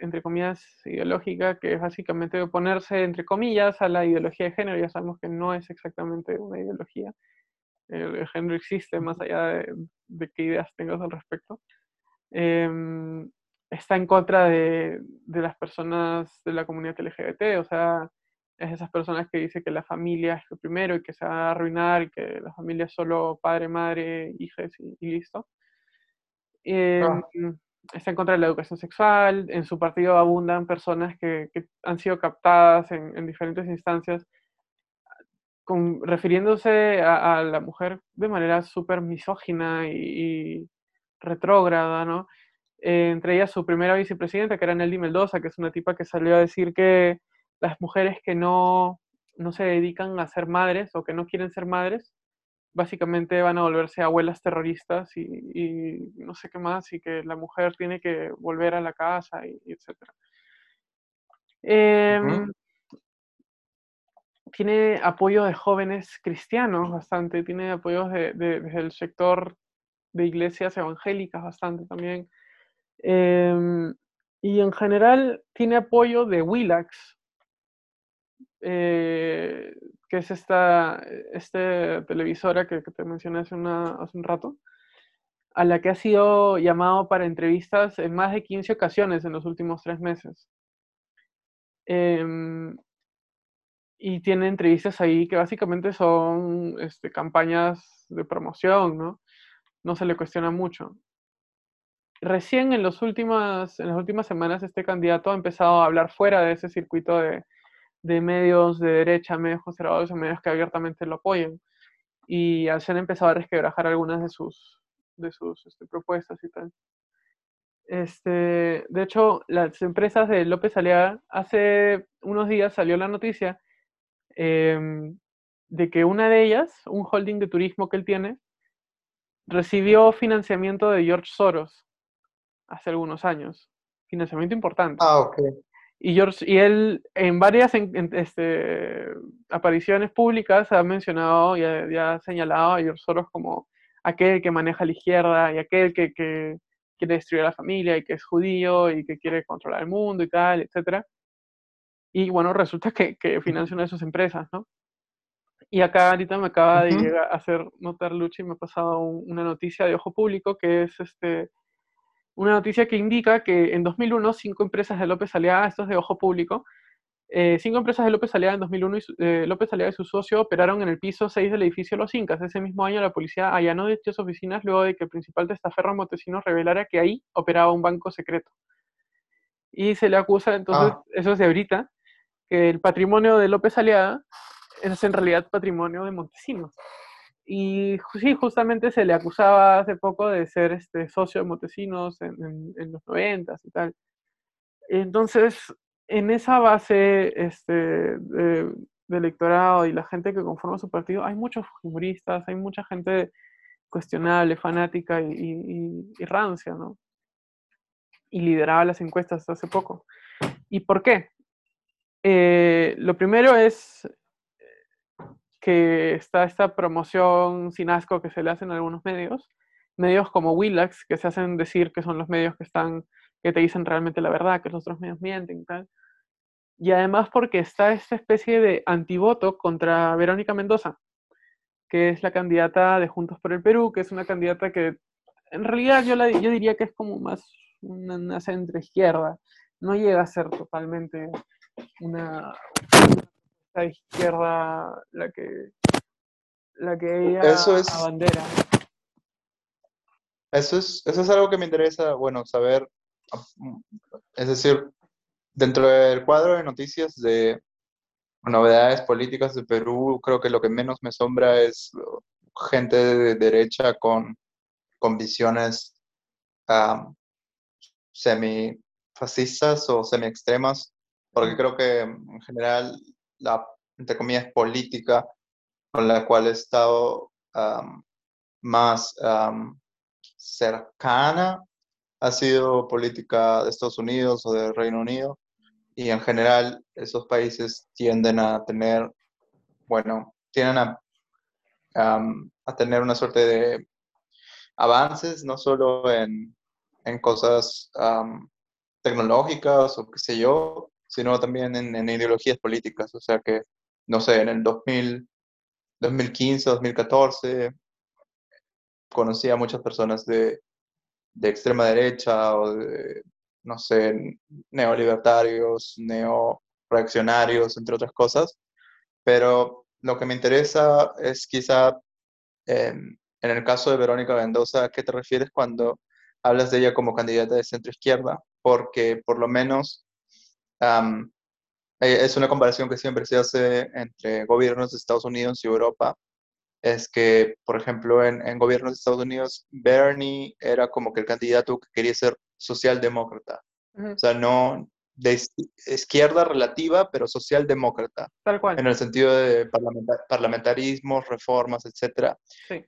entre comillas, ideológica, que es básicamente oponerse, entre comillas, a la ideología de género. Ya sabemos que no es exactamente una ideología. El, el género existe más allá de, de qué ideas tengas al respecto. Em, está en contra de, de las personas de la comunidad LGBT, o sea, es esas personas que dicen que la familia es lo primero y que se va a arruinar y que la familia es solo padre, madre, hijas y, y listo. Em, está en contra de la educación sexual, en su partido abundan personas que, han sido captadas en, en diferentes instancias refiriéndose a, la mujer de manera súper misógina y, y retrógrada, ¿no? Eh, entre ellas su primera vicepresidenta, que era Nelly Mendoza, que es una tipa que salió a decir que las mujeres que no, no se dedican a ser madres o que no quieren ser madres, básicamente van a volverse abuelas terroristas y, y no sé qué más, y que la mujer tiene que volver a la casa, y, y etc. Em, tiene apoyo de jóvenes cristianos bastante, tiene apoyos de, de- desde el sector de iglesias evangélicas bastante también. Em, y en general tiene apoyo de Willax, eh, que es esta, esta televisora que, que te mencioné hace, una, hace un rato, a la que ha sido llamado para entrevistas en más de 15 ocasiones en los últimos tres meses. Em, y tiene entrevistas ahí que básicamente son este, campañas de promoción, ¿no? No se le cuestiona mucho. Recién en, los últimas, en las últimas semanas este candidato ha empezado a hablar fuera de ese circuito de, de medios de derecha, medios conservadores medios que abiertamente lo apoyen. Y se han empezado a resquebrajar algunas de sus, de sus este, propuestas y tal. Este, de hecho, las empresas de López Aliaga, hace unos días salió la noticia em, de que una de ellas, un holding de turismo que él tiene, recibió financiamiento de George Soros hace algunos años. Financiamiento importante. Ah, ok. Y, George, y él en varias este, apariciones públicas ha mencionado y ha, señalado a George Soros como aquel que maneja la izquierda y aquel que, que, quiere destruir a la familia y que es judío y que quiere controlar el mundo y tal, etc. Y bueno, resulta que, que financia una de sus empresas, ¿no? Y acá ahorita me acaba de llegar a hacer notar Luchi y me ha pasado una noticia de Ojo Público que es este, una noticia que indica que en 2001 cinco empresas de López Aliaga, esto es de Ojo Público, eh, cinco empresas de López Aliaga en 2001 y eh, López Aliaga y su socio operaron en el piso 6 del edificio Los Incas. Ese mismo año la policía allanó dichas oficinas luego de que el principal testaferro Montesinos revelara que ahí operaba un banco secreto. Y se le acusa, entonces, ah. eso es de ahorita, que el patrimonio de López Aliaga es en realidad patrimonio de Montesinos. Y sí, justamente se le acusaba hace poco de ser este socio de Montesinos en, en, los noventas y tal. Entonces, en esa base este, de, electorado y la gente que conforma su partido, hay muchos humoristas, hay mucha gente cuestionable, fanática y, y, rancia, ¿no? Y lideraba las encuestas hace poco. ¿Y por qué? Eh, lo primero es que está esta promoción sin asco que se le hacen a algunos medios, medios como Willax, que se hacen decir que son los medios que están, que te dicen realmente la verdad, que los otros medios mienten y tal. Y además porque está esta especie de antivoto contra Verónica Mendoza, que es la candidata de Juntos por el Perú, que es una candidata que en realidad yo, yo diría que es como más una, centro izquierda, no llega a ser totalmente una, la izquierda la que la que ella eso es, abandera. Eso es, eso es algo que me interesa, bueno, saber, es decir, dentro del cuadro de noticias de novedades políticas de Perú, creo que lo que menos me sombra es gente de derecha con, con visiones semi-fascistas o semi-extremas, porque creo que en general la, entre comillas, política con la cual he estado más cercana ha sido política de Estados Unidos o del Reino Unido y en general esos países tienden a tener, bueno, tienden a, a tener una suerte de avances, no solo en, en cosas tecnológicas o qué sé yo, sino también en, ideologías políticas. O sea que, no sé, en el 2000, 2015, 2014, conocí a muchas personas de, de extrema derecha o de, no sé, neolibertarios, neoreaccionarios, entre otras cosas. Pero lo que me interesa es quizá, em, en el caso de Verónica Mendoza, ¿a qué te refieres cuando hablas de ella como candidata de centro izquierda? Porque por lo menos eh, es una comparación que siempre se hace entre gobiernos de Estados Unidos y Europa. Es que, por ejemplo, en, gobiernos de Estados Unidos, Bernie era como que el candidato que quería ser socialdemócrata. O sea, no de izquierda relativa, pero socialdemócrata. Tal cual. En el sentido de parlamentarismo, reformas, etc.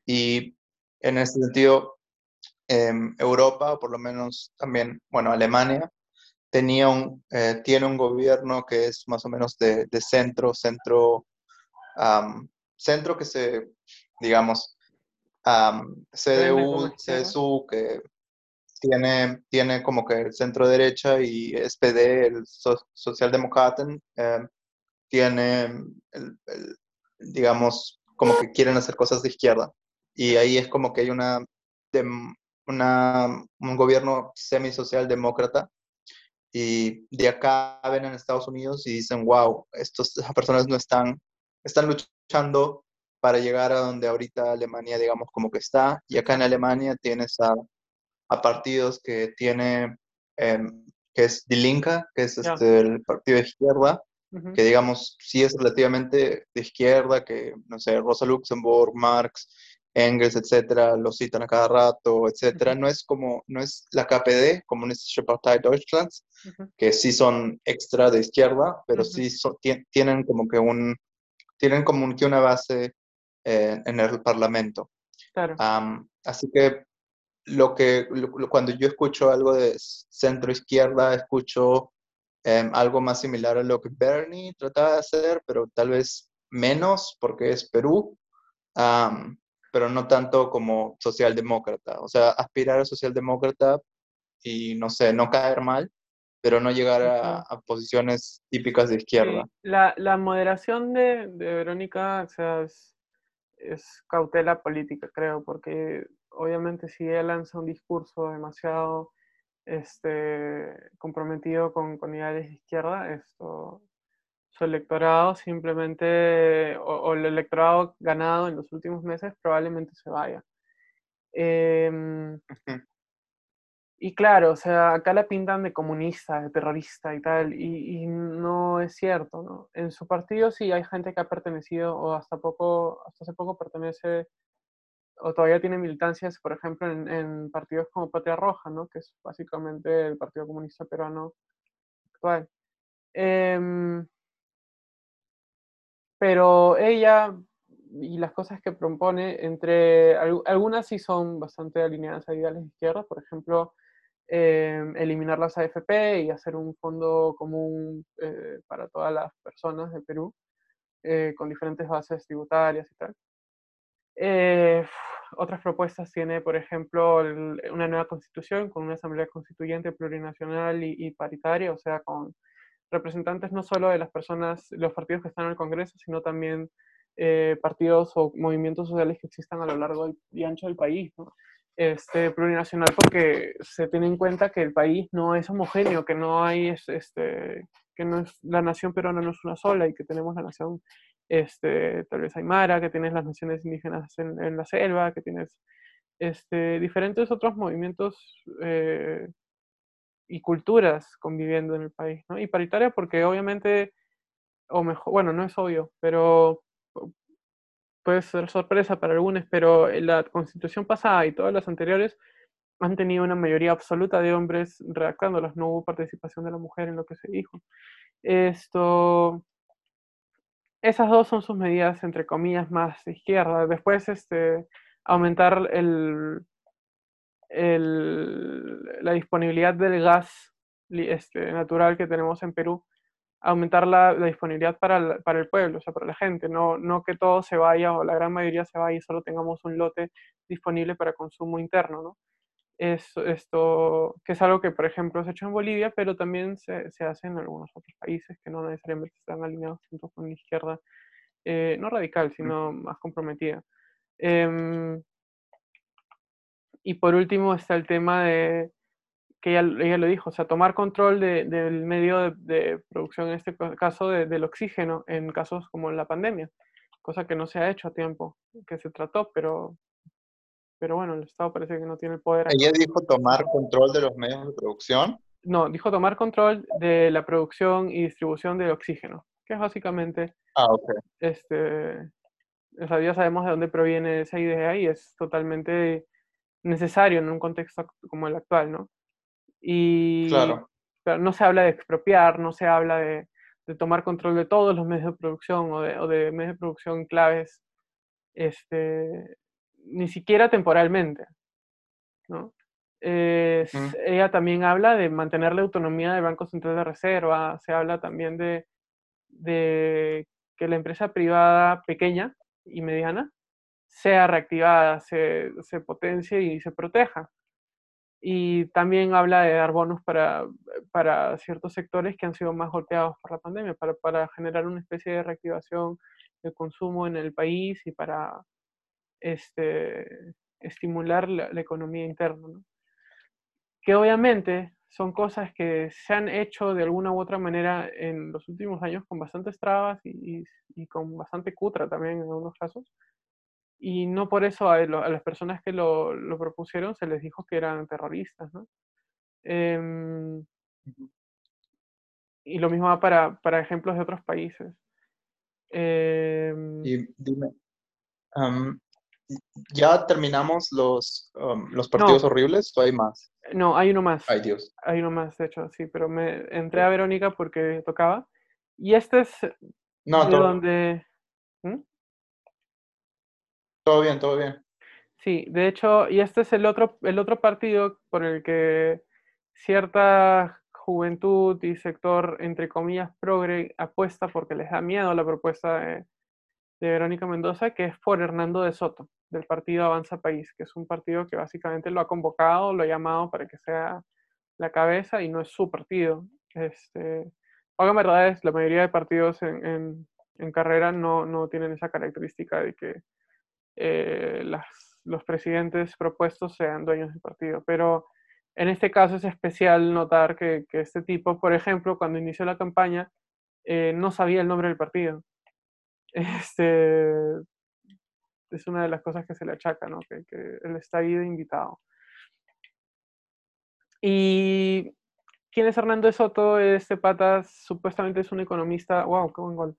Y en ese sentido, em, Europa, o por lo menos también, bueno, Alemania, tenía un, eh, tiene un gobierno que es más o menos de, centro, centro, centro que se, digamos, CDU, CSU, que tiene, tiene como que el centro derecha y SPD, el socialdemócrata, em, tiene, digamos, como que quieren hacer cosas de izquierda. Y ahí es como que hay una, una un gobierno semi-socialdemócrata y de acá ven en Estados Unidos y dicen, wow, estos, estas personas no están, están luchando para llegar a donde ahorita Alemania, digamos, como que está. Y acá en Alemania tienes a, a partidos que tiene, em, que es Die Linke, que es este, el partido de izquierda, que digamos, sí es relativamente de izquierda, que, no sé, Rosa Luxemburg, Marx, Engels, etcétera, lo citan a cada rato, etcétera. No es como, no es la KPD, Kommunistische Partei Deutschlands, que sí son extra de izquierda, pero sí tienen como que un, tienen como que una base eh, en el Parlamento. Claro. así que lo que cuando yo escucho algo de centro izquierda, escucho em, algo más similar a lo que Bernie trataba de hacer, pero tal vez menos porque es Perú, pero no tanto como socialdemócrata. O sea, aspirar a socialdemócrata y, no sé, no caer mal, pero no llegar a, posiciones típicas de izquierda. La, la, moderación de, de Verónica o sea, es, es, cautela política, creo, porque obviamente si ella lanza un discurso demasiado este, comprometido con, con ideales de izquierda, esto, su electorado simplemente, o, el electorado ganado en los últimos meses probablemente se vaya. Em, y claro, o sea, acá la pintan de comunista, de terrorista y tal, y, no es cierto, ¿no? En su partido sí hay gente que ha pertenecido, o hasta poco, hasta hace poco pertenece, o todavía tiene militancias, por ejemplo, en, partidos como Patria Roja, ¿no? Que es básicamente el Partido Comunista Peruano actual. Em, pero ella y las cosas que propone, entre algunas sí son bastante alineadas a ideales de izquierda, por ejemplo, Em, eliminar las AFP y hacer un fondo común eh, para todas las personas de Perú, eh, con diferentes bases tributarias y tal. Eh, otras propuestas tiene, por ejemplo, una nueva constitución con una asamblea constituyente plurinacional y, paritaria, o sea, con representantes no solo de las personas, los partidos que están en el Congreso, sino también partidos o movimientos sociales que existan a lo largo y ancho del país. este, plurinacional porque se tiene en cuenta que el país no es homogéneo, que no hay, este, que no es, la nación peruana no es una sola y que tenemos la nación, este, tal vez Aymara, que tienes las naciones indígenas en, la selva, que tienes este, diferentes otros movimientos eh, y culturas conviviendo en el país, ¿no? Y paritaria porque obviamente, o mejor, bueno, no es obvio, pero puede ser sorpresa para algunos, pero la constitución pasada y todas las anteriores han tenido una mayoría absoluta de hombres redactándolas, no hubo participación de la mujer en lo que se dijo. Esto, esas dos son sus medidas, entre comillas, más de izquierda. Después, este, aumentar el, el, la disponibilidad del gas este, natural que tenemos en Perú aumentar la, disponibilidad para el, para el, pueblo, o sea, para la gente, no, no que todo se vaya o la gran mayoría se vaya y solo tengamos un lote disponible para consumo interno, ¿no? Es, esto, que es algo que, por ejemplo, se ha hecho en Bolivia, pero también se, se hace en algunos otros países que no necesariamente están alineados junto con la izquierda, eh, no radical, sino más comprometida. Em, y por último está el tema de, que ella, ella, lo dijo, o sea, tomar control del medio de, producción, en este caso del oxígeno, en casos como la pandemia, cosa que no se ha hecho a tiempo, que se trató, pero, pero bueno, el Estado parece que no tiene el poder. ¿Ella dijo tomar control de los medios de producción? No, dijo tomar control de la producción y distribución del oxígeno, que es básicamente, ah, okay. este, o sea, ya sabemos de dónde proviene esa idea y es totalmente necesario en un contexto como el actual, ¿no? Y claro. pero no se habla de expropiar, no se habla de, de tomar control de todos los medios de producción o de, o de, medios de producción claves, este, ni siquiera temporalmente. ¿no? Ella también habla de mantener la autonomía del Banco Central de Reserva, se habla también de, de que la empresa privada pequeña y mediana sea reactivada, se, se potencie y se proteja y también habla de dar bonos para, para ciertos sectores que han sido más golpeados por la pandemia, para, para generar una especie de reactivación del consumo en el país y para este, estimular la, economía interna. Que obviamente son cosas que se han hecho de alguna u otra manera en los últimos años con bastantes trabas y, y con bastante cutra también en algunos casos, y no por eso a, las personas que lo, lo, propusieron se les dijo que eran terroristas, ¿no? Em, y lo mismo va para, para, ejemplos de otros países. Em, y dime, ¿ya terminamos los, los partidos horribles o hay más? No, hay uno más. Ay, Dios. Hay uno más, de hecho, sí, pero me entré a Verónica porque tocaba. Y este es no, de donde... Todo bien, todo bien. Sí, de hecho, y este es el otro, el otro partido por el que cierta juventud y sector, entre comillas, progre, apuesta porque les da miedo la propuesta de, Verónica Mendoza, que es por Hernando de Soto, del partido Avanza País, que es un partido que básicamente lo ha convocado, lo ha llamado para que sea la cabeza y no es su partido. Este, verdad es, la mayoría de partidos en, en, carrera no, no, tienen esa característica de que eh, las, los presidentes propuestos sean dueños del partido, pero en este caso es especial notar que, que este tipo, por ejemplo, cuando inició la campaña, eh, no sabía el nombre del partido. [laughs] Este, es una de las cosas que se le achaca, ¿no? que, que él está ahí de invitado. Y quién es Hernando Soto, este pata supuestamente es un economista, wow, qué buen gol,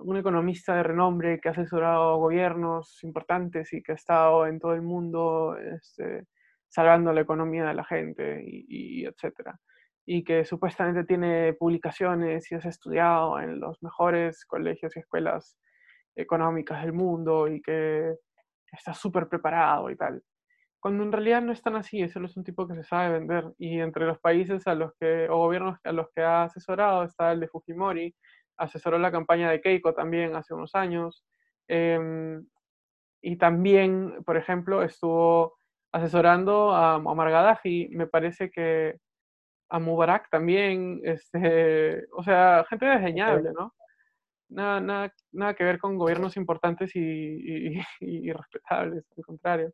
un economista de renombre que ha asesorado gobiernos importantes y que ha estado en todo el mundo este, salvando la economía de la gente y, etcétera. Y que supuestamente tiene publicaciones y es estudiado en los mejores colegios y escuelas económicas del mundo y que está súper preparado y tal. Cuando en realidad no es tan así, solo es un tipo que se sabe vender. Y entre los países a los que, o gobiernos a los que ha asesorado está el de Fujimori, asesoró la campaña de Keiko también hace unos años. Em, y también, por ejemplo, estuvo asesorando a Omar Gaddafi, me parece que a Mubarak también, [laughs] este, o sea, gente desdeñable, ¿no? Nada, nada, nada que ver con gobiernos importantes y, y, [laughs] respetables, al contrario.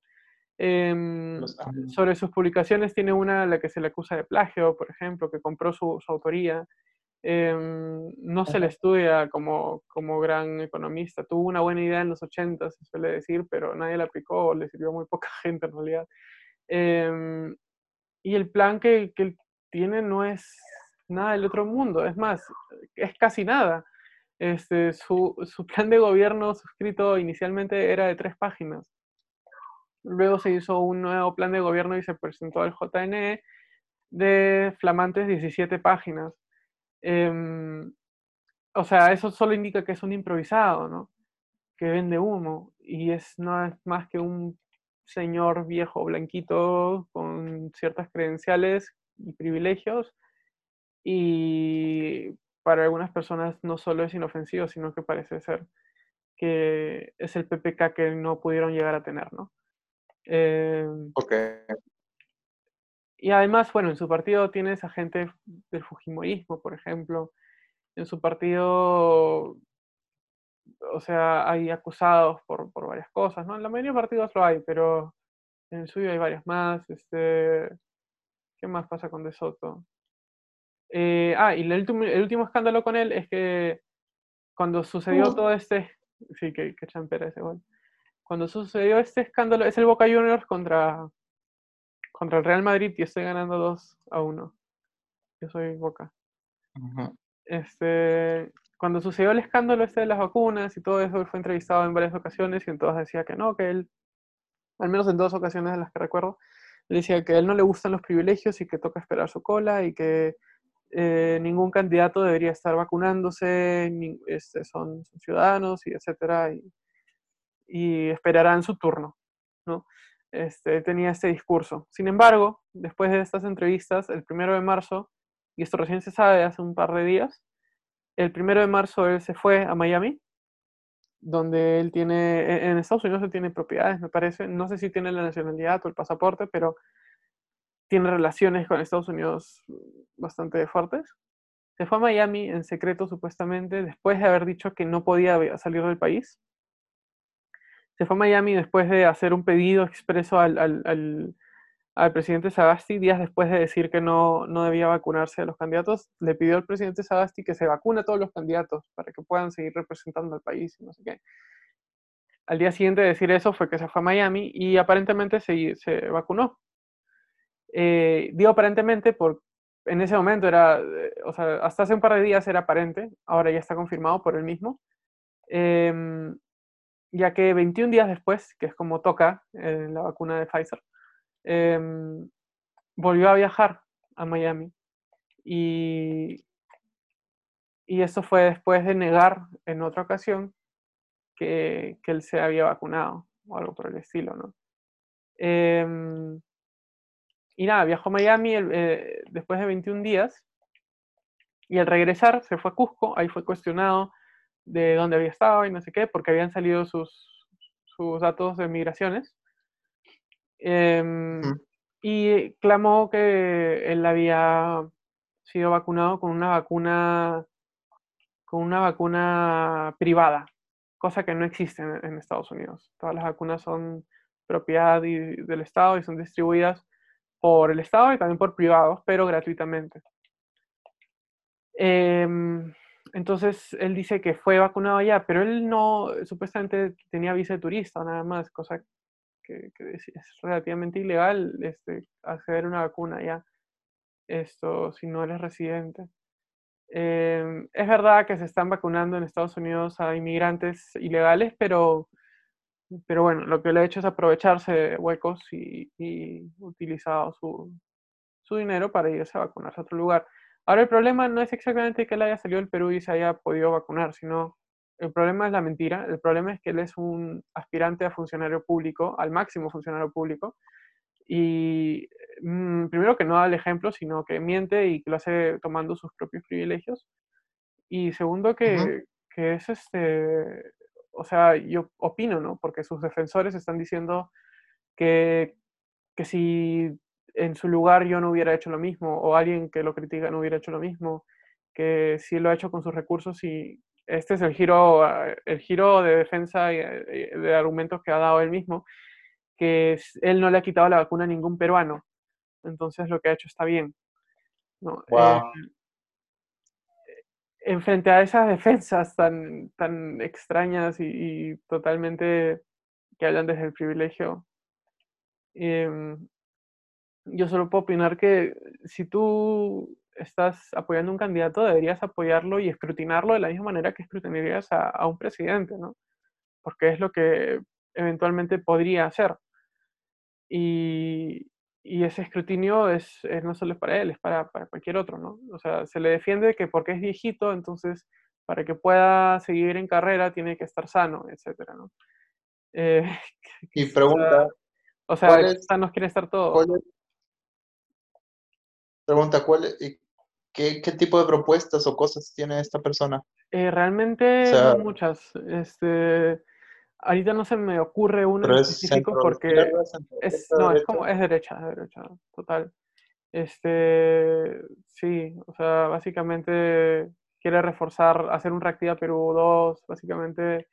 Em, sobre sus publicaciones tiene una la que se le acusa de plagio, por ejemplo, que compró su, su autoría. Em, no se le estudia como, como gran economista. Tuvo una buena idea en los 80, se suele decir, pero nadie la aplicó, le sirvió a muy poca [laughs] gente en realidad. Em, y el plan que, que él tiene no es nada del otro mundo, es más, es casi nada. Este, su, su plan de gobierno suscrito inicialmente era de tres páginas. Luego se hizo un nuevo plan de gobierno y se presentó al JNE de flamantes 17 páginas. Em, o sea, eso solo indica que es un improvisado, ¿no? Que vende humo y es no es más que un señor viejo blanquito con ciertas credenciales y privilegios y para algunas personas no solo es inofensivo, sino que parece ser que es el PPK que no pudieron llegar a tener, ¿no? Em, ok. Y además, bueno, en su partido tienes a gente del Fujimorismo, por ejemplo. En su partido, o sea, hay acusados por, por varias cosas, ¿no? En la mayoría de partidos lo hay, pero en el suyo hay varias más. Este, ¿Qué más pasa con De Soto? Eh, ah, y el último, el último escándalo con él es que cuando sucedió todo este... Sí, que, que champera ese gol. Cuando sucedió este escándalo, es el Boca Juniors contra contra el Real Madrid y estoy ganando 2 a 1. Yo soy Boca. Este, cuando sucedió el escándalo este de las vacunas y todo eso, él fue entrevistado en varias ocasiones y en todas decía que no, que él, al menos en dos ocasiones de las que recuerdo, le decía que a él no le gustan los privilegios y que toca esperar su cola y que eh, ningún candidato debería estar vacunándose, este, son, ciudadanos y etcétera, y, y esperarán su turno, ¿no? Este, tenía este discurso. Sin embargo, después de estas entrevistas, el primero de marzo, y esto recién se sabe hace un par de días, el primero de marzo él se fue a Miami, donde él tiene, e, en Estados Unidos él tiene propiedades, me parece, no sé si tiene la nacionalidad o el pasaporte, pero tiene relaciones con Estados Unidos bastante fuertes. Se fue a Miami en secreto supuestamente, después de haber dicho que no podía salir del país se fue a Miami después de hacer un pedido expreso al, al, al, presidente Sagasti, días después de decir que no, no, debía vacunarse a los candidatos, le pidió al presidente Sagasti que se vacune a todos los candidatos para que puedan seguir representando al país y no sé qué. Al día siguiente de decir eso fue que se fue a Miami y aparentemente se, se vacunó. Eh, digo aparentemente porque en ese momento era, o sea, hasta hace un par de días era aparente, ahora ya está confirmado por él mismo. Eh, ya que 21 días después, que es como toca eh, la vacuna de Pfizer, em, volvió a viajar a Miami. Y, y eso fue después de negar en otra ocasión que, que él se había vacunado o algo por el estilo, ¿no? Em, y nada, viajó a Miami eh, después de 21 días Y al regresar se fue a Cusco, ahí fue cuestionado de dónde había estado y no sé qué, porque habían salido sus, sus datos de migraciones. Em, y clamó que él había sido vacunado con una vacuna con una vacuna privada, cosa que no existe en, Estados Unidos. Todas las vacunas son propiedad del Estado y son distribuidas por el Estado y también por privados, pero gratuitamente. Em, entonces él dice que fue vacunado ya, pero él no, supuestamente tenía visa de turista nada más, cosa que, es, relativamente ilegal este, acceder a una vacuna ya, esto si no eres residente. Em, es verdad que se están vacunando en Estados Unidos a inmigrantes ilegales, pero, pero bueno, lo que le ha hecho es aprovecharse de huecos y, y utilizado su, su dinero para irse a vacunarse a otro lugar. Ahora el problema no es exactamente que él haya salido del Perú y se haya podido vacunar, sino el problema es la mentira. El problema es que él es un aspirante a funcionario público, al máximo funcionario público, y mm, primero que no da el ejemplo, sino que miente y que lo hace tomando sus propios privilegios. Y segundo que, que es este, o sea, yo opino, ¿no? Porque sus defensores están diciendo que, que si en su lugar yo no hubiera hecho lo mismo, o alguien que lo critica no hubiera hecho lo mismo, que sí lo ha hecho con sus recursos y este es el giro, ah, el giro de defensa y eh, de argumentos que ha dado él mismo, que él no le ha quitado la vacuna a ningún peruano, entonces lo que ha hecho está bien. ¿no? Eh, en frente a esas defensas tan, tan extrañas y, totalmente que hablan desde el privilegio, em, yo solo puedo opinar que si tú estás apoyando a un candidato, deberías apoyarlo y escrutinarlo de la misma manera que escrutinarías a, un presidente, ¿no? Porque es lo que eventualmente podría hacer. Y, ese escrutinio es, no solo para él, es para, cualquier otro, ¿no? O sea, se le defiende que porque es viejito, entonces para que pueda seguir en carrera tiene que estar sano, etcétera, ¿no? Eh, [laughs] y pregunta... O sea, sanos quiere estar todo. Pregunta, ¿cuál, ¿qué, ¿qué, tipo de propuestas o cosas tiene esta persona? Eh, realmente muchas. Este, ahorita no se me ocurre uno en específico porque es, no, es como, es derecha, es derecha, total. Este, sí, o sea, básicamente quiere reforzar, hacer un Reactiva Perú 2, básicamente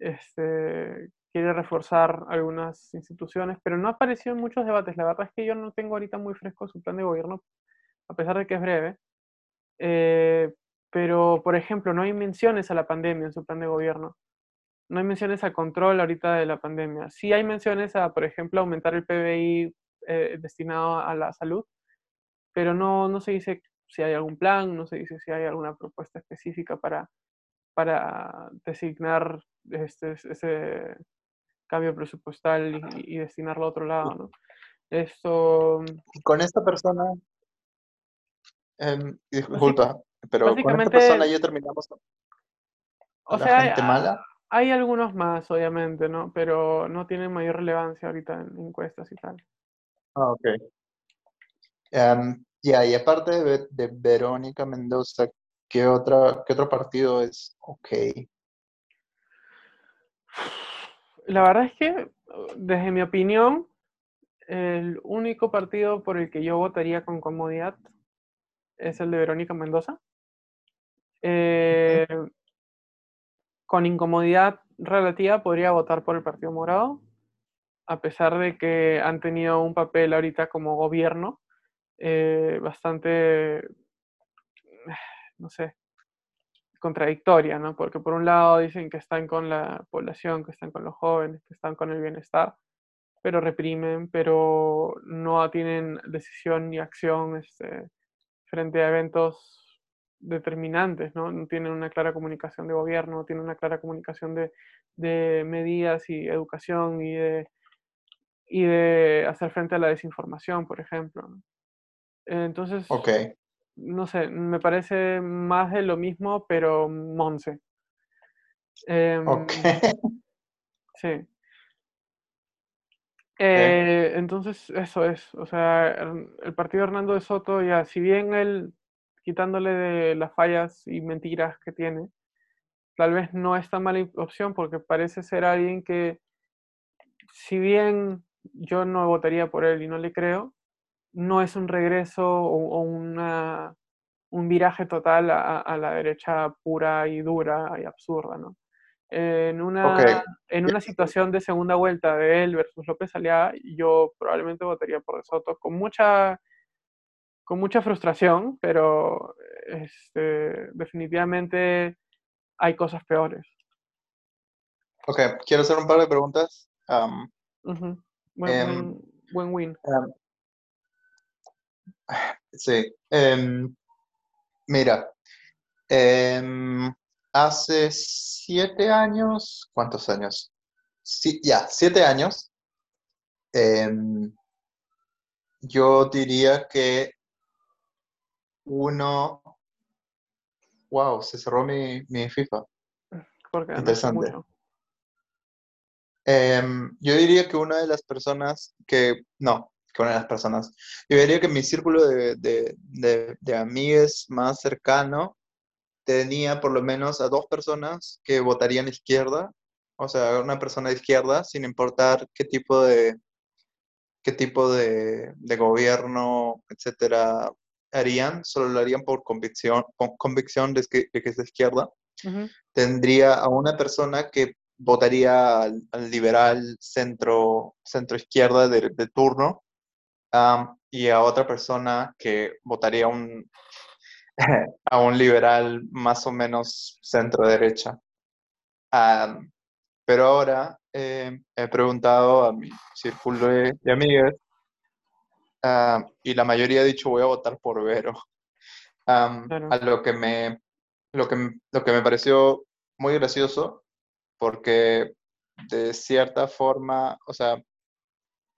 este, quiere reforzar algunas instituciones, pero no ha aparecido en muchos debates. La verdad es que yo no tengo ahorita muy fresco su plan de gobierno, a pesar de que es breve. Eh, pero, por ejemplo, no hay menciones a la pandemia en su plan de gobierno. No hay menciones al control ahorita de la pandemia. Sí hay menciones a, por ejemplo, aumentar el PBI eh, destinado a la salud, pero no, no se dice si hay algún plan, no se dice si hay alguna propuesta específica para, para designar este, ese, cambio presupuestal y, destinarlo a otro lado, ¿no? Esto... Con esta persona, em, disculpa, pero con esta persona ya terminamos. O sea, gente hay, mala. hay algunos más, obviamente, ¿no? Pero no tienen mayor relevancia ahorita en encuestas y tal. Ah, ok. Em, ya, y aparte de, de, Verónica Mendoza, ¿qué, otra, ¿qué otro partido es ok? [sighs] [laughs] La verdad es que, desde mi opinión, el único partido por el que yo votaría con comodidad es el de Verónica Mendoza. Eh, con incomodidad relativa podría votar por el Partido Morado, a pesar de que han tenido un papel ahorita como gobierno eh, bastante, [sighs] no sé, contradictoria, ¿no? Porque por un lado dicen que están con la población, que están con los jóvenes, que están con el bienestar, pero reprimen, pero no tienen decisión ni acción este, frente a eventos determinantes, ¿no? No tienen una clara comunicación de gobierno, no tienen una clara comunicación de, medidas y educación y de, y de hacer frente a la desinformación, por ejemplo. Entonces, okay no sé, me parece más de lo mismo, pero Monse. Em, [laughs] sí. Eh, entonces, eso es. O sea, el partido Hernando de Soto, ya, si bien él quitándole de las fallas y mentiras que tiene, tal vez no es tan mala opción porque parece ser alguien que, si bien yo no votaría por él y no le creo, no es un regreso o, una, un viraje total a, la derecha pura y dura y absurda, ¿no? En una, en una situación de segunda vuelta de él versus López Aliaga, yo probablemente votaría por De Soto con mucha, con mucha frustración, pero este, definitivamente hay cosas peores. Ok, quiero hacer un par de preguntas. buen, buen, win. Sí. Em, mira, em, hace siete años, ¿cuántos años? Sí, ya, siete años. Em, yo diría que uno Wow, se cerró mi, mi FIFA. Porque Interesante. Yo diría que una de las personas que, no, que de las personas, yo diría que mi círculo de, de, de, de amigues más cercano tenía por lo menos a dos personas que votarían izquierda, o sea, una persona de izquierda, sin importar qué tipo de, qué tipo de, de gobierno, etcétera, harían, solo lo harían por convicción, con convicción de que, es de izquierda. Tendría a una persona que votaría al, liberal centro, centro izquierda de, turno y a otra persona que votaría un, [laughs] a un liberal más o menos centro derecha. pero ahora eh, he preguntado a mi círculo de, de amigas y la mayoría ha dicho voy a votar por Vero. [laughs] A lo que, me, lo, que, lo que me pareció muy gracioso, porque de cierta forma, o sea,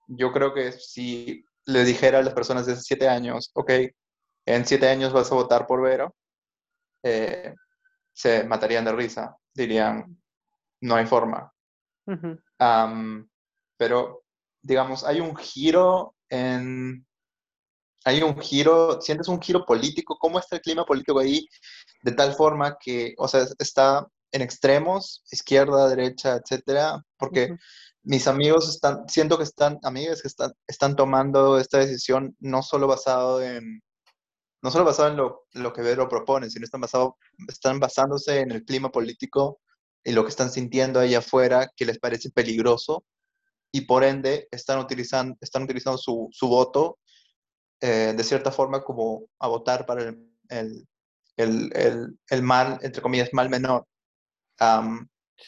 yo creo que si le dijera a las personas de siete años, ok, en siete años vas a votar por Vero, eh, se matarían de risa, dirían, no hay forma. pero, digamos, hay un giro hay un giro, sientes un giro político, ¿cómo está el clima político ahí? De tal forma que, o sea, está en extremos, izquierda, derecha, etcétera, porque mis amigos están, siento que están, amigas que están, están tomando esta decisión no solo basado en, no solo basado en lo, lo que Vero propone, sino están, basado, están basándose en el clima político y lo que están sintiendo ahí afuera que les parece peligroso y por ende están utilizando, están utilizando su, su voto eh, de cierta forma como a votar para el, el, el, el mal, entre comillas, mal menor.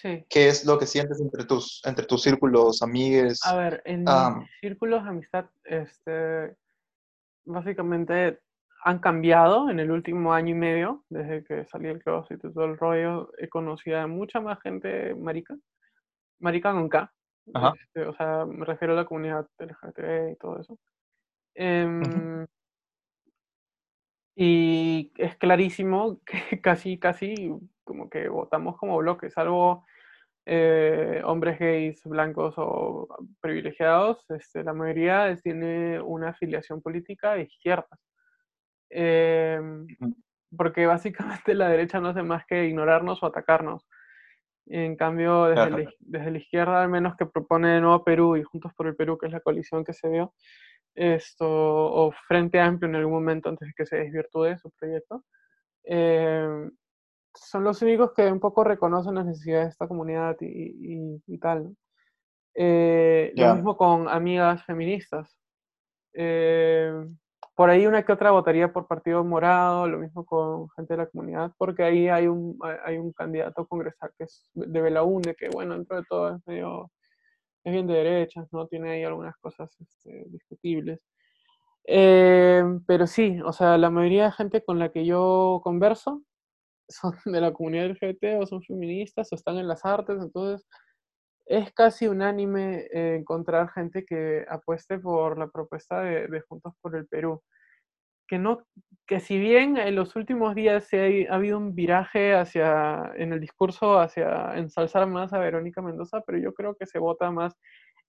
Sí. ¿Qué es lo que sientes entre tus, entre tus círculos, amigues? A ver, en círculos de amistad, este, básicamente han cambiado en el último año y medio, desde que salí del closet y todo el rollo. He conocido a mucha más gente marica, marica con K, este, o sea, me refiero a la comunidad LGBT y todo eso. Y es clarísimo que [laughs] casi, casi como que votamos como bloques, salvo eh, hombres gays, blancos o privilegiados, este, la mayoría tiene una afiliación política de izquierda. Em, porque básicamente la derecha no hace más que ignorarnos o atacarnos. En cambio, desde, la, desde la izquierda, al menos que propone Nuevo Perú y Juntos por el Perú, que es la coalición que se dio, esto, o Frente Amplio en algún momento antes de que se desvirtúe su proyecto, eh, son los únicos que un poco reconocen las necesidades de esta comunidad y, y, tal. Eh, lo mismo con amigas feministas. Eh, por ahí una que otra votaría por Partido Morado, lo mismo con gente de la comunidad, porque ahí hay un, hay un candidato congresal que es de Belaunde, que bueno, dentro de todo es medio, es bien de derechas, ¿no? Tiene ahí algunas cosas este, discutibles. Eh, pero sí, o sea, la mayoría de gente con la que yo converso [laughs] son de la comunidad LGBT o son feministas o están en las artes, entonces es casi unánime eh, encontrar gente que apueste por la propuesta de, Juntos por el Perú. Que, no, que si bien en los últimos días se ha, habido un viraje hacia, en el discurso hacia ensalzar más a Verónica Mendoza, pero yo creo que se vota más,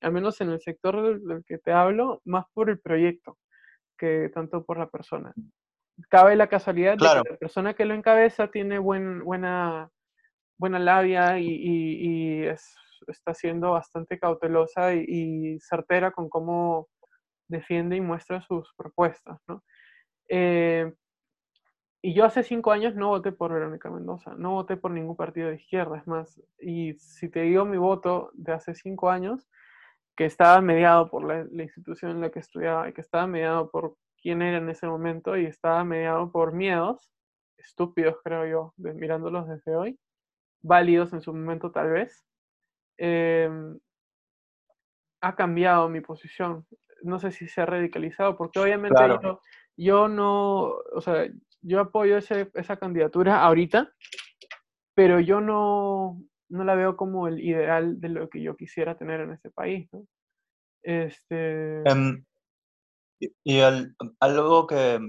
al menos en el sector del, que te hablo, más por el proyecto que tanto por la persona. cabe la casualidad de Claro. que la persona que lo encabeza tiene buen, buena, buena labia y, y- y es- está siendo bastante cautelosa y, y certera con cómo defiende y muestra sus propuestas, ¿no? Eh, y yo hace cinco años no voté por Verónica Mendoza, no voté por ningún partido de izquierda, es más, y si te digo mi voto de hace cinco años, que estaba mediado por la, la institución en la que estudiaba y que estaba mediado por quién era en ese momento y estaba mediado por miedos, estúpidos creo yo, de- mirándolos desde hoy, válidos en su momento tal vez, em, ha cambiado mi posición. No sé si se ha radicalizado, porque obviamente Claro. yo, yo no, o sea, yo apoyo ese- esa candidatura ahorita, pero yo no, no la veo como el ideal de lo que yo quisiera tener en este país, ¿no? Este, Em, y y al- algo que, eh,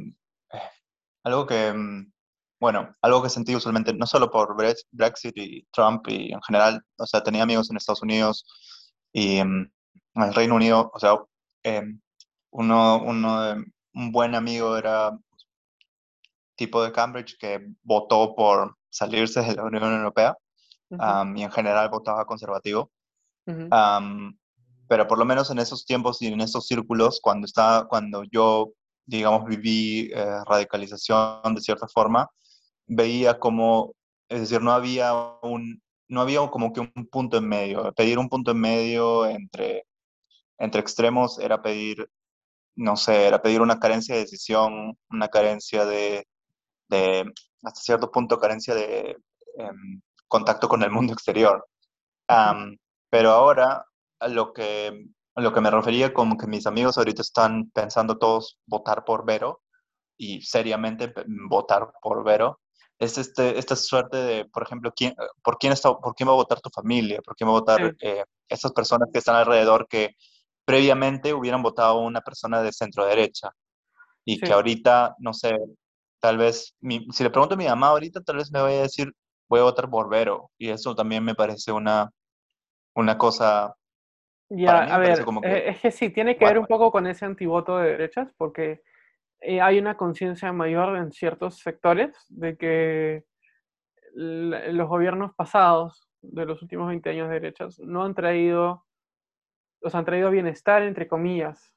algo que, mm, bueno, algo que sentí usualmente, no solo por Brex- Brexit y Trump y en general, o sea, tenía amigos en Estados Unidos y em, en el Reino Unido, o sea, em, uno, uno de- un buen amigo era tipo de Cambridge que votó por salirse de la Unión Europea y en general votaba conservativo. pero por lo menos en esos tiempos y en esos círculos, cuando, estaba, cuando yo, digamos, viví eh, radicalización de cierta forma, veía como, es decir, no había un, no había como que un punto en medio. Pedir un punto en medio entre, entre extremos era pedir, no sé, era pedir una carencia de decisión, una carencia de, de hasta cierto punto, carencia de em, contacto con el mundo exterior. Pero ahora a lo que, a lo que me refería como que mis amigos ahorita están pensando todos votar por Vero y seriamente votar por Vero, es este, esta suerte de, por ejemplo, ¿quién, por, quién está, ¿por quién va a votar tu familia? ¿Por quién va a votar eh, esas personas que están alrededor que previamente hubieran votado a una persona de centro derecha y Sí. que ahorita, no sé, tal vez, mi- si le pregunto a mi mamá ahorita, tal vez me vaya a decir, voy a votar por Vero. Y eso también me parece una, una cosa, Ya, a ver, como que, eh, es que sí, tiene que ver un poco con ese antivoto de derechas, porque eh, hay una conciencia mayor en ciertos sectores de que los gobiernos pasados de los últimos 20 años de derechas no han traído, sea, han traído bienestar, entre comillas,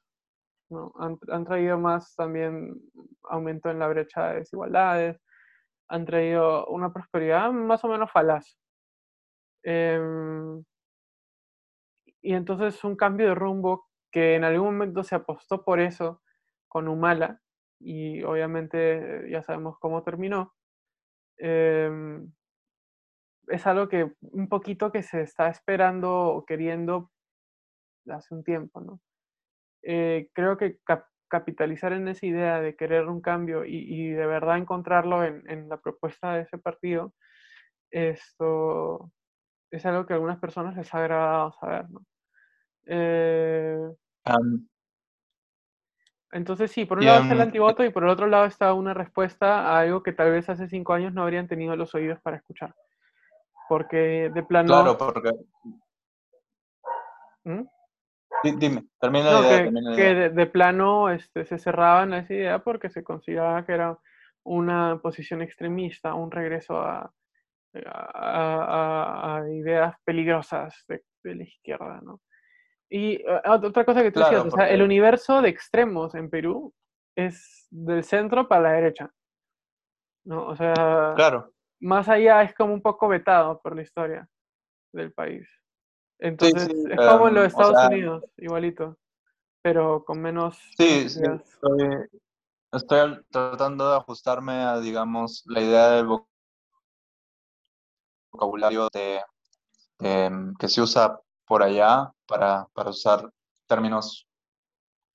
¿no? Han, han traído más también aumento en la brecha de desigualdades, han traído una prosperidad más o menos falaz. Em, y entonces un cambio de rumbo que en algún momento se apostó por eso con Humala, y obviamente ya sabemos cómo terminó, em, es algo que un poquito que se está esperando o queriendo hace un tiempo, ¿no? Eh, creo que cap- capitalizar en esa idea de querer un cambio y, y de verdad encontrarlo en, en la propuesta de ese partido, esto es algo que a algunas personas les ha agradado saber, ¿no? Eh, entonces sí, por un lado está el am, antivoto y por el otro lado está una respuesta a algo que tal vez hace cinco años no habrían tenido los oídos para escuchar. Porque de plano... claro, porque, ¿Mm? Di- dime, termina la No, idea, que, termina la que idea. de, de plano este, se cerraban a esa idea porque se consideraba que era una posición extremista, un regreso a, a- a- a ideas peligrosas de, de la izquierda, ¿no? Y eh, ot- otra cosa que tú decías, Claro, o sea, el universo de extremos en Perú es del centro para la derecha, ¿no? O sea, claro, más allá es como un poco vetado por la historia del país. Entonces, sí, es como en los o Estados sea, Unidos, igualito, pero con menos, sí, sí, estoy, tratando de ajustarme a, digamos, la idea del vocabulario de, em, que se usa por allá para, para usar términos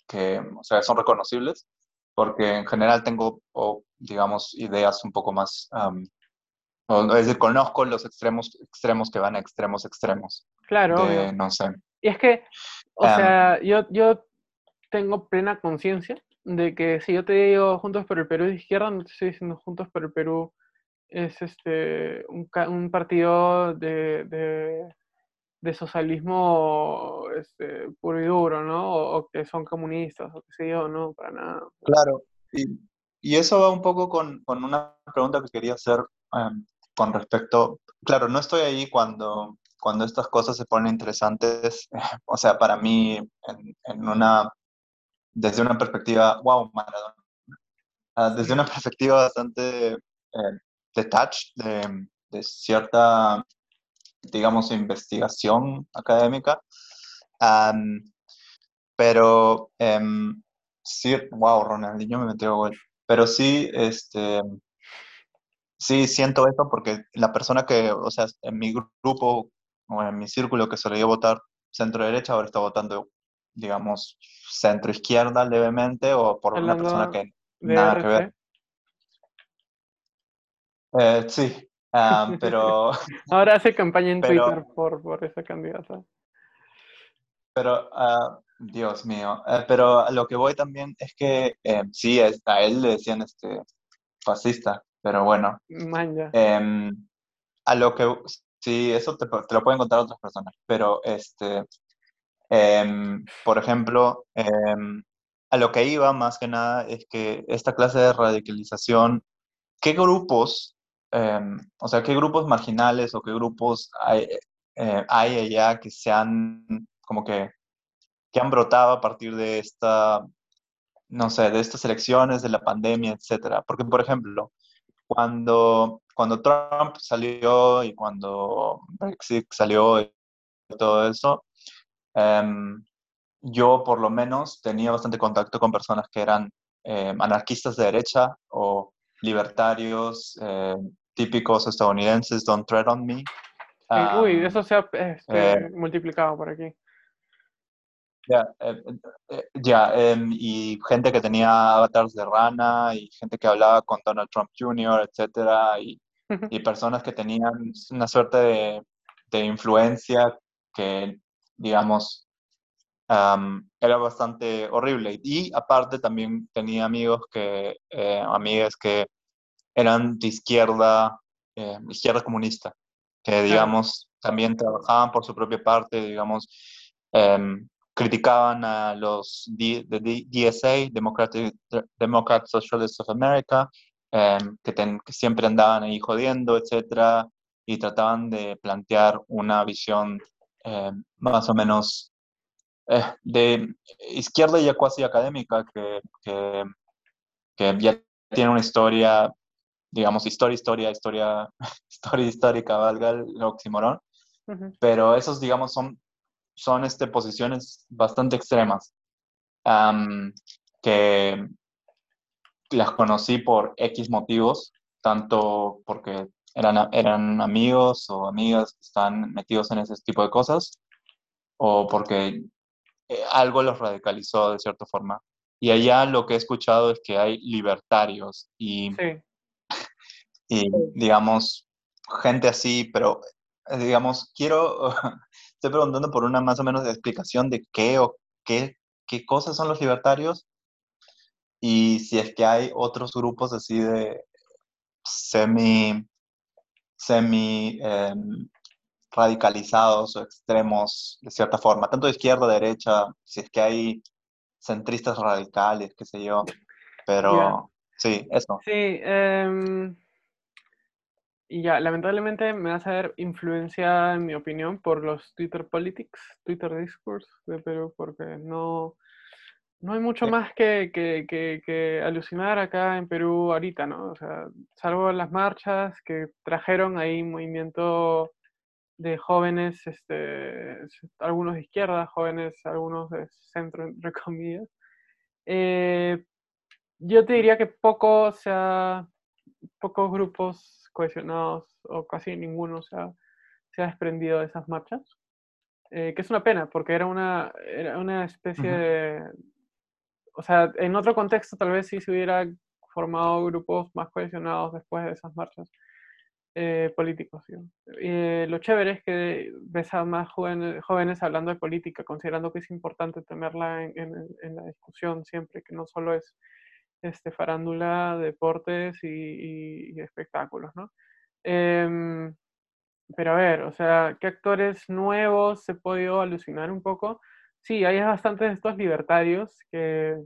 que, o sea, son reconocibles, porque en general tengo, o, digamos, ideas un poco más, es decir, conozco los extremos, extremos que van a extremos extremos, Claro, obvio. no sé. Y es que, o sea, yo, yo tengo plena conciencia de que si yo te digo Juntos por el Perú de izquierda, no te estoy diciendo Juntos por el Perú es este un, partido de, de, de socialismo este, puro y duro, ¿no? O, o que son comunistas, o qué sé yo, no, para nada. claro, y, y eso va un poco con, con una pregunta que quería hacer em, con respecto, claro, no estoy ahí cuando, cuando estas cosas se ponen interesantes, [laughs] o sea, para mí, en, una, desde una perspectiva, wow, Maradona, ah, desde una [laughs] perspectiva bastante eh, detached de, cierta, digamos, investigación académica, pero um, sí, wow, Ronaldinho me metió gol. Pero sí, este, sí siento eso porque la persona que, o sea, en mi grupo o en mi círculo que solía votar centro derecha, ahora está votando, digamos, centro izquierda levemente o por una persona que nada que ver. Eh, sí, [laughs] pero... [laughs] ahora hace campaña en Twitter por, por esa candidata. Pero, uh, Dios mío, eh, pero lo que voy también es que eh, sí, a él le decían este fascista, pero bueno. Eh, a lo que, sí, eso te, te, lo pueden contar otras personas, pero este, em, por ejemplo, em, a lo que iba más que nada es que esta clase de radicalización, ¿qué grupos, o sea, qué grupos marginales o qué grupos hay, hay allá que sean como que que han brotado a partir de esta, no sé, de estas elecciones, de la pandemia, etcétera. Porque, por ejemplo, cuando, cuando Trump salió y cuando Brexit salió y todo eso, em, yo por lo menos tenía bastante contacto con personas que eran em, anarquistas de derecha o libertarios em, típicos estadounidenses, don't tread on me. uy, eso se ha este, eh, multiplicado por aquí. Ya, eh, eh, ya em, y gente que tenía avatars de rana y gente que hablaba con Donald Trump Jr., etcétera, y, y personas que tenían una suerte de, de influencia que, digamos, era bastante horrible. Y aparte también tenía amigos que, eh, amigas que eran de izquierda, izquierda comunista, que, digamos, también trabajaban por su propia parte, digamos, em, criticaban a los de DSA, Democratic, Democrat Socialists of America, em, que, siempre andaban ahí jodiendo, etcétera, y trataban de plantear una visión em, más o menos eh, de izquierda ya cuasi académica, que, que, que, ya tiene una historia, digamos, historia, historia, historia, [laughs] historia histórica, valga el oxímoron, pero esos, digamos, son son este, posiciones bastante extremas que las conocí por X motivos, tanto porque eran, eran amigos o amigas que están metidos en ese tipo de cosas, o porque eh, algo los radicalizó de cierta forma. Y allá lo que he escuchado es que hay libertarios y, [laughs] y digamos, gente así, pero eh, digamos, quiero, [laughs] estoy preguntando por una más o menos explicación de qué o qué, qué cosas son los libertarios y si es que hay otros grupos así de semi, semi em, radicalizados o extremos de cierta forma, tanto de izquierda, derecha, si es que hay centristas radicales, qué sé yo, pero sí, eso. Sí, eh, y ya, lamentablemente me vas a ver influenciada, en mi opinión, por los Twitter Politics, Twitter Discourse de Perú, porque no, no hay mucho más que, que, que, alucinar acá en Perú ahorita, ¿no? O sea, salvo las marchas que trajeron ahí movimiento de jóvenes, este, algunos de izquierda, jóvenes, algunos de centro, entre [laughs] comillas. Eh, yo te diría que poco, o sea, pocos grupos cohesionados o casi ninguno se ha, se ha desprendido de esas marchas, eh, que es una pena porque era una, era una especie de... O sea, en otro contexto tal vez sí se hubiera formado grupos más cohesionados después de esas marchas eh. Eh, lo chévere es que ves a más jóvenes, jóvenes hablando de política, considerando que es importante tenerla en, la discusión siempre, que no solo es este, farándula, deportes y, espectáculos, ¿no? Em, pero a ver, o sea, ¿qué actores nuevos se podido alucinar un poco? Sí, hay bastantes de estos libertarios que,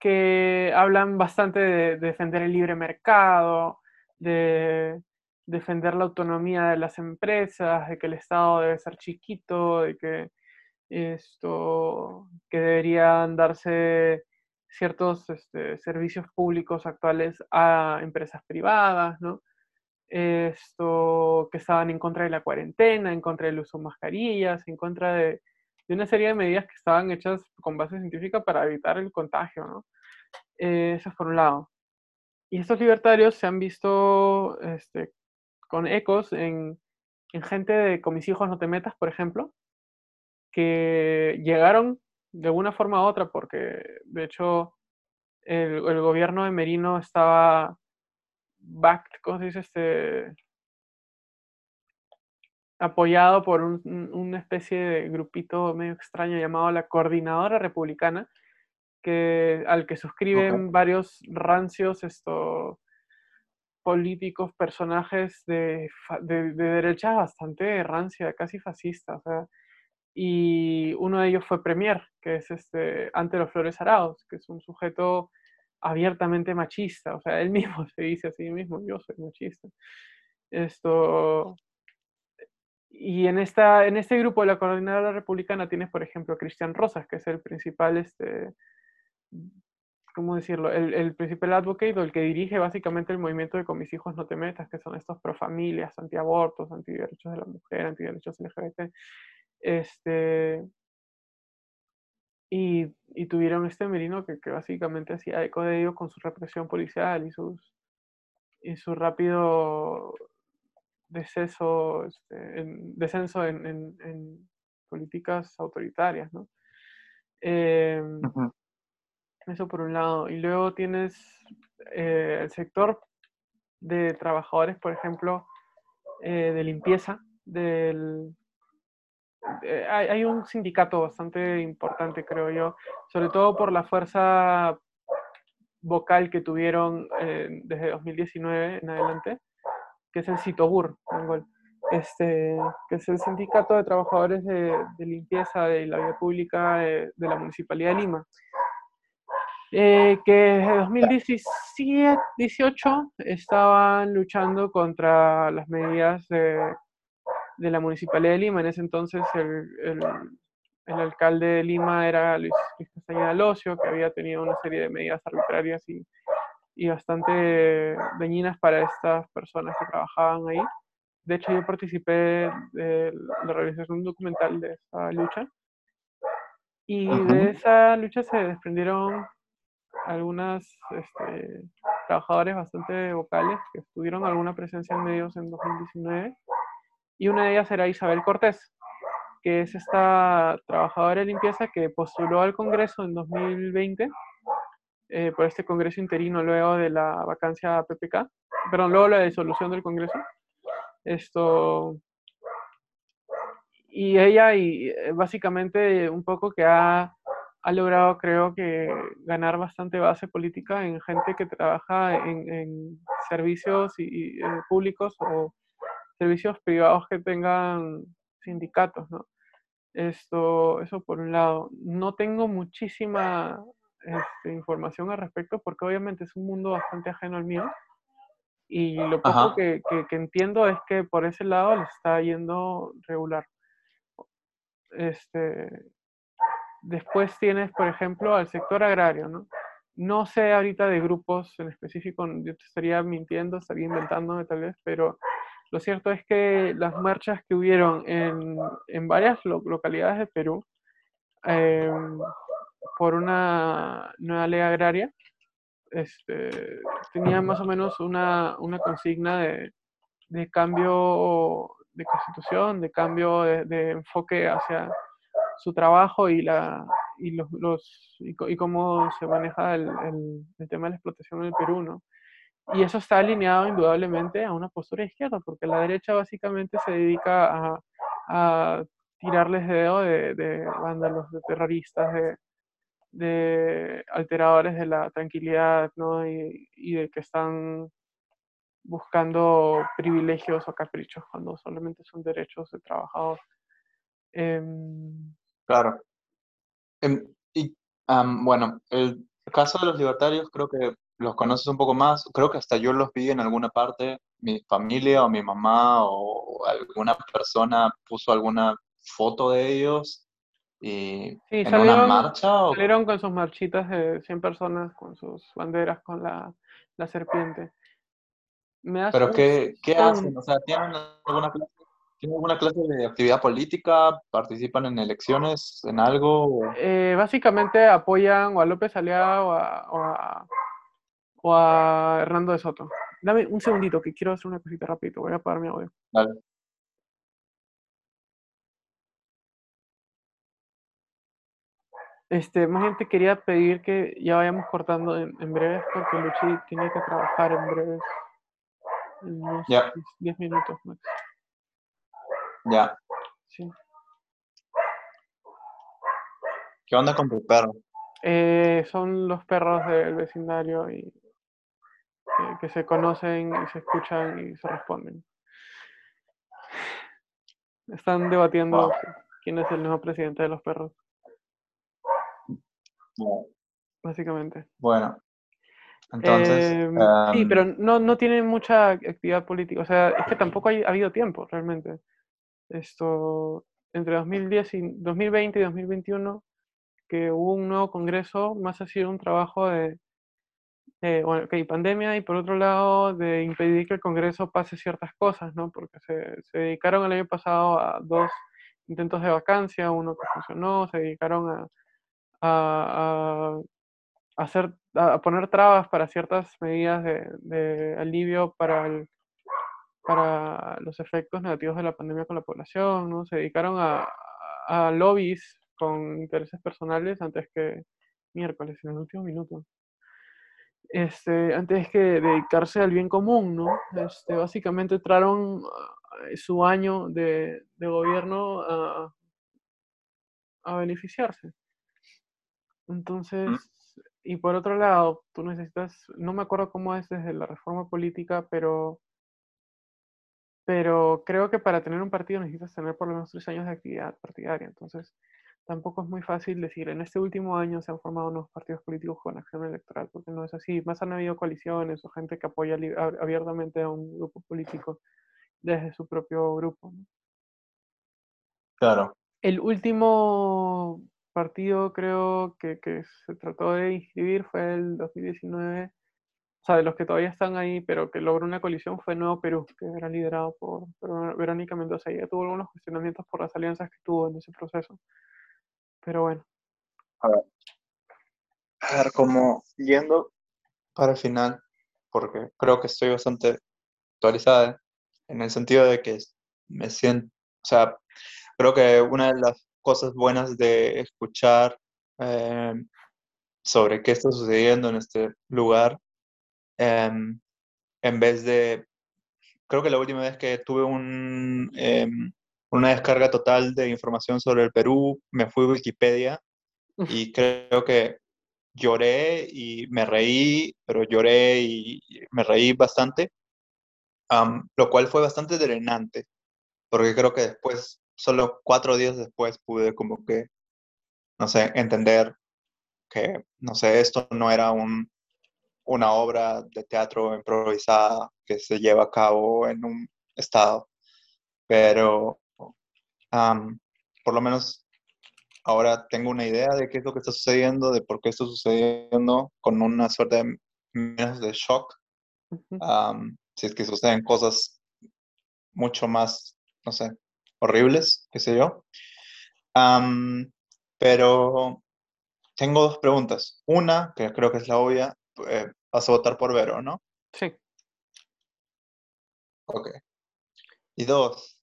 que hablan bastante de, defender el libre mercado, de defender la autonomía de las empresas, de que el Estado debe ser chiquito, de que esto, que deberían darse ciertos este, servicios públicos actuales a empresas privadas, ¿no? Esto, que estaban en contra de la cuarentena, en contra del uso de mascarillas, en contra de, de una serie de medidas que estaban hechas con base científica para evitar el contagio, ¿no? Eh, eso es por un lado. Y estos libertarios se han visto este, con ecos en, en gente de Con mis hijos no te metas, por ejemplo, que llegaron de alguna forma u otra, porque de hecho el, el gobierno de Merino estaba backed, ¿cómo se dice? Este, apoyado por un- un- una especie de grupito medio extraño llamado la Coordinadora Republicana, que, al que suscriben varios rancios esto, políticos, personajes de, de, de derecha bastante rancia, casi fascista. O sea, y uno de ellos fue Premier, que es este Antero Flores Arauz, que es un sujeto abiertamente machista. O sea, él mismo [laughs] se dice a sí mismo, yo soy machista. Esto, y en, esta, en este grupo de la coordinadora republicana tienes, por ejemplo, a Cristian Rosas, que es el principal, este, ¿cómo decirlo? El, el principal advocate o el que dirige básicamente el movimiento de Con mis hijos no te metas, que son estos pro familias, antiabortos, antiderechos de la mujer, antiderechos LGBT. Este, y, y tuvieron este Merino que, que básicamente hacía eco de ello con su represión policial y, sus, y su rápido deceso, este, en- descenso en, en- en políticas autoritarias, ¿no? Em, eso por un lado. Y luego tienes eh, el sector de trabajadores, por ejemplo, eh, de limpieza. Del, eh, hay, hay un sindicato bastante importante, creo yo, sobre todo por la fuerza vocal que tuvieron desde 2019 en adelante, que es el CITOBUR, este, que es el Sindicato de Trabajadores de, Limpieza de la Vía Pública de, la Municipalidad de Lima, eh, que desde 2017, 18 estaban luchando contra las medidas de, la Municipalidad de Lima. En ese entonces el alcalde de Lima era Luis, Luis Castañeda Locio, que había tenido una serie de medidas arbitrarias y, y bastante dañinas para estas personas que trabajaban ahí. De hecho, yo participé de la realización de un documental de esa lucha. Y de esa lucha se desprendieron algunas este, trabajadores bastante vocales que tuvieron alguna presencia en medios en 2019. Y una de ellas era Isabel Cortés, que es esta trabajadora de limpieza que postuló al Congreso en 2020 eh, por este Congreso interino luego de la vacancia PPK, perdón, luego la disolución del Congreso. Esto. Y ella, y eh, básicamente, un poco que ha, ha logrado, creo que, ganar bastante base política en gente que trabaja en, en servicios y, y, eh, públicos o servicios privados que tengan sindicatos, ¿no? Esto, eso por un lado. No tengo muchísima este, información al respecto porque obviamente es un mundo bastante ajeno al mío. Y lo poco que, que- que entiendo es que por ese lado le está yendo regular. Este, después tienes, por ejemplo, al sector agrario, ¿no? No sé ahorita de grupos en específico, yo te estaría mintiendo, estaría inventándome tal vez, pero lo cierto es que las marchas que hubieron en, en varias lo- localidades de Perú em, por una nueva ley agraria, este, tenían más o menos una, una consigna de, de cambio de constitución, de cambio de, de enfoque hacia su trabajo y, la, y, los, los- y, y cómo se maneja el, el- el tema de la explotación en el Perú, ¿no? Y eso está alineado indudablemente a una postura izquierda, porque la derecha básicamente se dedica a, a tirarles dedo de, de vándalos, de terroristas, de, de alteradores de la tranquilidad, ¿no? Y, de que están buscando privilegios o caprichos cuando solamente son derechos de trabajador. Em, Claro. Em, y bueno, el caso de los libertarios, creo que los conoces un poco más. Creo que hasta yo los vi en alguna parte. Mi familia o mi mamá o alguna persona puso alguna foto de ellos y Sí, en una salieron, marcha o salieron con sus marchitas de 100 personas, con sus banderas, con la, la serpiente. Me pero qué, qué hacen? O sea, ¿tienen alguna clase, ¿tienen alguna clase de actividad política? ¿Participan en elecciones, en algo? Eh, básicamente apoyan o a López Aliaga o a, o a, o a Hernando de Soto. Dame un segundito que quiero hacer una cosita rapidito. Voy a apagar mi audio. Vale. Este, más bien te quería pedir que ya vayamos cortando en, en breves porque Luchi tiene que trabajar en breves. En unos Ya. 10 minutos max. Ya. Sí. ¿Qué onda con tu perro? Eh, son los perros del vecindario y eh, que se conocen y se escuchan y se responden. Están debatiendo Wow. quién es el nuevo presidente de los perros, Bueno, básicamente. Bueno, entonces, Em, sí, em, pero no, no tienen mucha actividad política. O sea, es que tampoco hay- ha habido tiempo realmente. Esto, entre 2010 y 2020 y 2021, que hubo un nuevo congreso, más ha sido un trabajo de, eh, bueno, ok, pandemia y por otro lado de impedir que el congreso pase ciertas cosas, ¿no? Porque se, se dedicaron el año pasado a dos intentos de vacancia, uno que funcionó, se dedicaron a, a- hacer, a poner trabas para ciertas medidas de, alivio para, para los efectos negativos de la pandemia con la población, ¿no? Se dedicaron a, a lobbies con intereses personales antes que miércoles, en el último minuto. Este, antes que dedicarse al bien común, ¿no? Este, básicamente entraron ah, su año de, de gobierno a, a beneficiarse. Entonces, y por otro lado, tú necesitas, no me acuerdo cómo es desde la reforma política, pero, pero creo que para tener un partido necesitas tener por lo menos tres años de actividad partidaria. Entonces, tampoco es muy fácil decir, en este último año se han formado nuevos partidos políticos con acción electoral, porque no es así. Más han habido coaliciones o gente que apoya abiertamente a un grupo político desde su propio grupo. ¿no? claro, El último partido creo que, se trató de inscribir fue el 2019, o sea, de los que todavía están ahí, pero que logró una coalición fue Nuevo Perú, que era liderado por, Verónica Mendoza. Ella tuvo algunos cuestionamientos por las alianzas que tuvo en ese proceso. Pero bueno, A ver, como yendo para el final, porque creo que estoy bastante actualizada, en el sentido de que me siento, o sea, creo que una de las cosas buenas de escuchar eh, sobre qué está sucediendo en este lugar, em, en vez de, creo que la última vez que tuve un, em, una descarga total de información sobre el Perú, me fui a Wikipedia y [laughs] creo que lloré y me reí, pero lloré y me reí bastante, am, lo cual fue bastante drenante, porque creo que después, solo cuatro días después, pude como que, no sé, entender que, no sé, esto no era un, una obra de teatro improvisada que se lleva a cabo en un estado, pero por lo menos ahora tengo una idea de qué es lo que está sucediendo, de por qué está sucediendo, con una suerte de menos de shock, si es que suceden cosas mucho más, no sé, horribles, qué sé yo. Pero tengo dos preguntas. Una, que creo que es la obvia, eh, vas a votar por Vero, ¿no? sí. Ok. Y dos,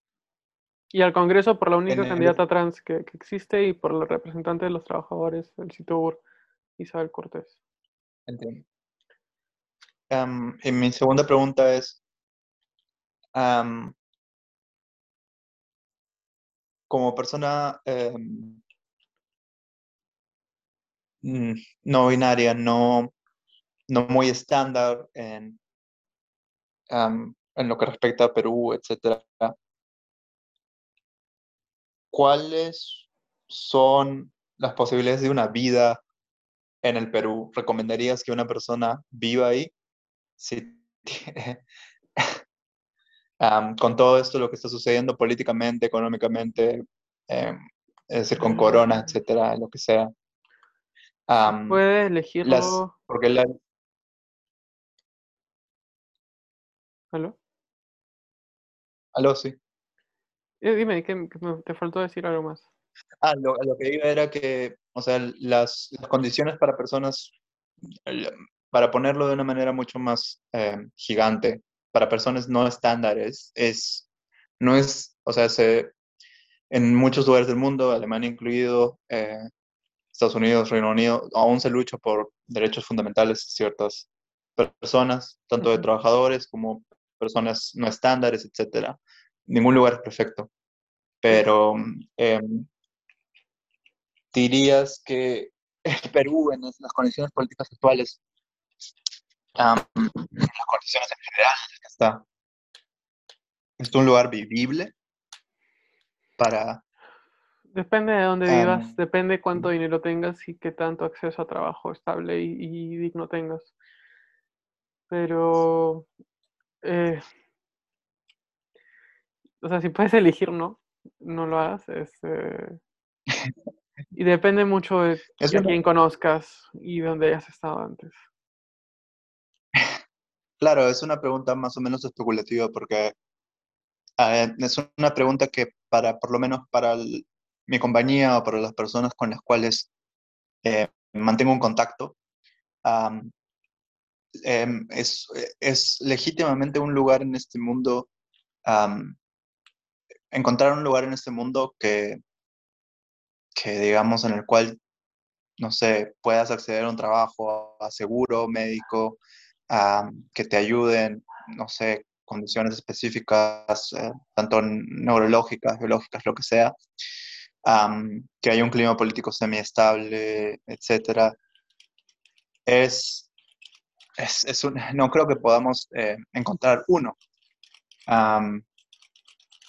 Y al Congreso por la única el- candidata trans que, que existe y por la representante de los trabajadores del CITUR, Isabel Cortés. entiendo. Y mi segunda pregunta es, como persona em, mm, no binaria, no, no muy estándar en, am, en lo que respecta a Perú, etcétera, ¿cuáles son las posibilidades de una vida en el Perú, ¿recomendarías que una persona viva ahí? [laughs] con todo esto, lo que está sucediendo políticamente, económicamente, em, es decir, con corona, etcétera, lo que sea. Am, Puede las, elegirlo. porque la, ¿Aló? aló, sí. Eh, dime, ¿qué, qué me- te faltó decir algo más? Ah, lo, lo que iba era que, o sea, las, las condiciones para personas, para ponerlo de una manera mucho más eh, gigante, para personas no estándares, es, no es, o sea, se, en muchos lugares del mundo, Alemania incluido, eh, Estados Unidos, Reino Unido, aún se lucha por derechos fundamentales de ciertas personas, tanto de trabajadores como personas no estándares, etcétera. Ningún lugar es perfecto, pero em, dirías que [laughs] Perú en las condiciones políticas actuales, las condiciones en general está, es un lugar vivible para... Depende de dónde vivas, depende cuánto dinero tengas y qué tanto acceso a trabajo estable y, y digno tengas. Pero, eh, o sea, si puedes elegir, no, no lo hagas. es, eh, [laughs] y depende mucho de una- quién conozcas y dónde hayas estado antes. Claro, es una pregunta más o menos especulativa porque eh, es una pregunta que para, por lo menos para mi compañía o para las personas con las cuales eh, mantengo un contacto, em, es, es legítimamente un lugar en este mundo, encontrar un lugar en este mundo que, que, digamos, en el cual, no sé, puedas acceder a un trabajo, a seguro médico, am, que te ayuden, no sé, condiciones específicas, eh, tanto neurológicas, biológicas, lo que sea, am, que haya un clima político semiestable, etcétera. Es, es, es un- [laughs] no creo que podamos eh, encontrar uno, Am,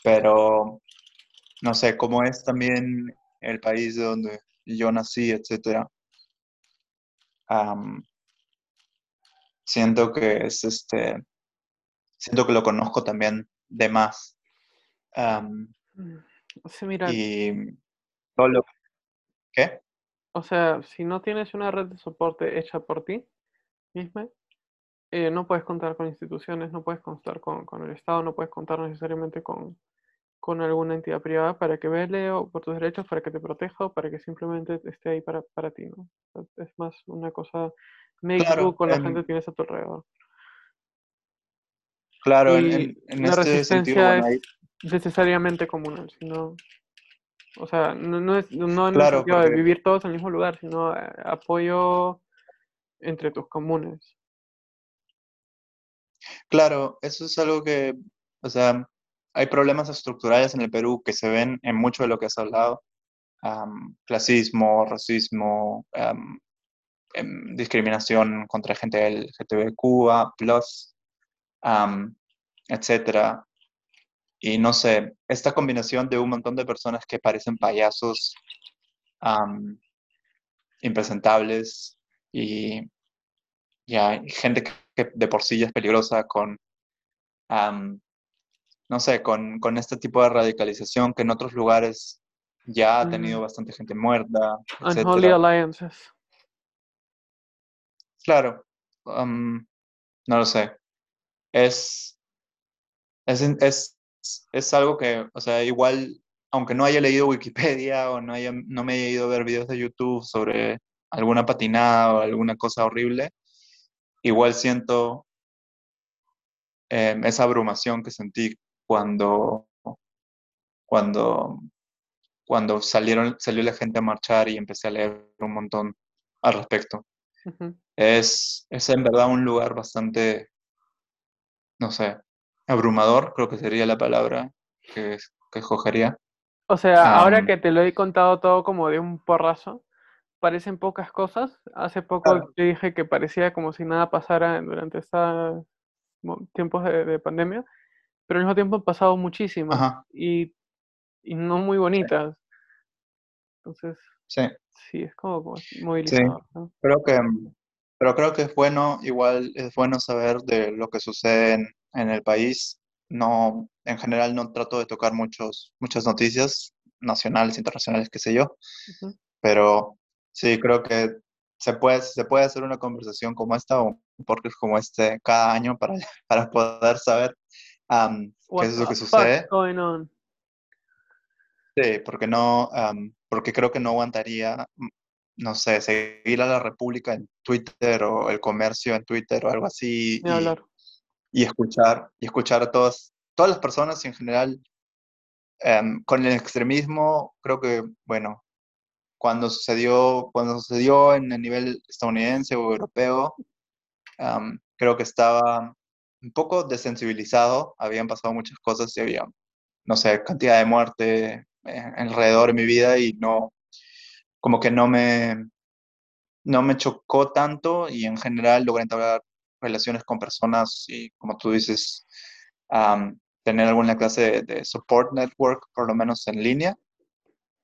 pero no sé, cómo es también el país de donde yo nací, etcétera. am, siento que es este, siento que lo conozco también de más. O sea, mira, y todo lo ¿qué? o sea, si no tienes una red de soporte hecha por ti misma, eh, no puedes contar con instituciones, no puedes contar con, con el Estado, no puedes contar necesariamente con, con alguna entidad privada para que vele o por tus derechos, para que te proteja o para que simplemente esté ahí para, para ti, ¿no? O sea, Es más una cosa do Claro, con la gente que tienes a tu alrededor. claro, en, Y en- en la este sentido, bueno, es necesariamente comunal, sino, o sea, no, no es, no en el claro, de vivir todos en el mismo lugar, sino eh, apoyo entre tus comunes. Claro, eso es algo que, o sea, hay problemas estructurales en el Perú que se ven en mucho de lo que has hablado. clasismo, racismo, em, discriminación contra gente LGTBQ+, plus, am, etcétera. Y no sé, esta combinación de un montón de personas que parecen payasos, am, impresentables y ya gente que, que de por sí ya es peligrosa con am, no sé, con, con este tipo de radicalización que en otros lugares ya ha tenido Mm, bastante gente muerta, unholy alliances. Claro, no lo sé. Es, es, es, es algo que, o sea, igual, aunque no haya leído Wikipedia o no, haya, no me haya ido a ver videos de YouTube sobre alguna patinada o alguna cosa horrible, igual siento em, esa abrumación que sentí cuando, cuando cuando salieron, salió la gente a marchar y empecé a leer un montón al respecto. Es, es en verdad un lugar bastante, no sé, abrumador, creo que sería la palabra que, que escogería. O sea, ahora que te lo he contado todo como de un porrazo, parecen pocas cosas. Hace poco claro, te dije que parecía como si nada pasara durante estos tiempos de, de pandemia, pero al mismo tiempo han pasado muchísimas y, y no muy sí, bonitas. Entonces, sí. Sí, es como, como movilizador, ¿no? Creo que, pero creo que es bueno, igual es bueno saber de lo que sucede en, en el país. No, en general no trato de tocar muchos, muchas noticias nacionales, internacionales, qué sé yo, pero sí creo que se puede, se puede hacer una conversación como esta o porque como este cada año para, [laughs] para poder saber am, qué es lo que sucede. fuck's going on? Sí, porque no, porque creo que no aguantaría, no sé, seguir a la República en Twitter o el comercio en Twitter o algo así y, escuchar, y escuchar a todas, todas las personas en general em, con el extremismo, creo que, bueno, cuando sucedió, cuando sucedió en el nivel estadounidense o europeo, am, creo que estaba un poco desensibilizado, habían pasado muchas cosas y había, no sé, cantidad de muerte eh, alrededor de mi vida y no, como que no me, no me chocó tanto y en general logré entablar relaciones con personas y como tú dices, am, tener alguna clase de, de support network, por lo menos en línea,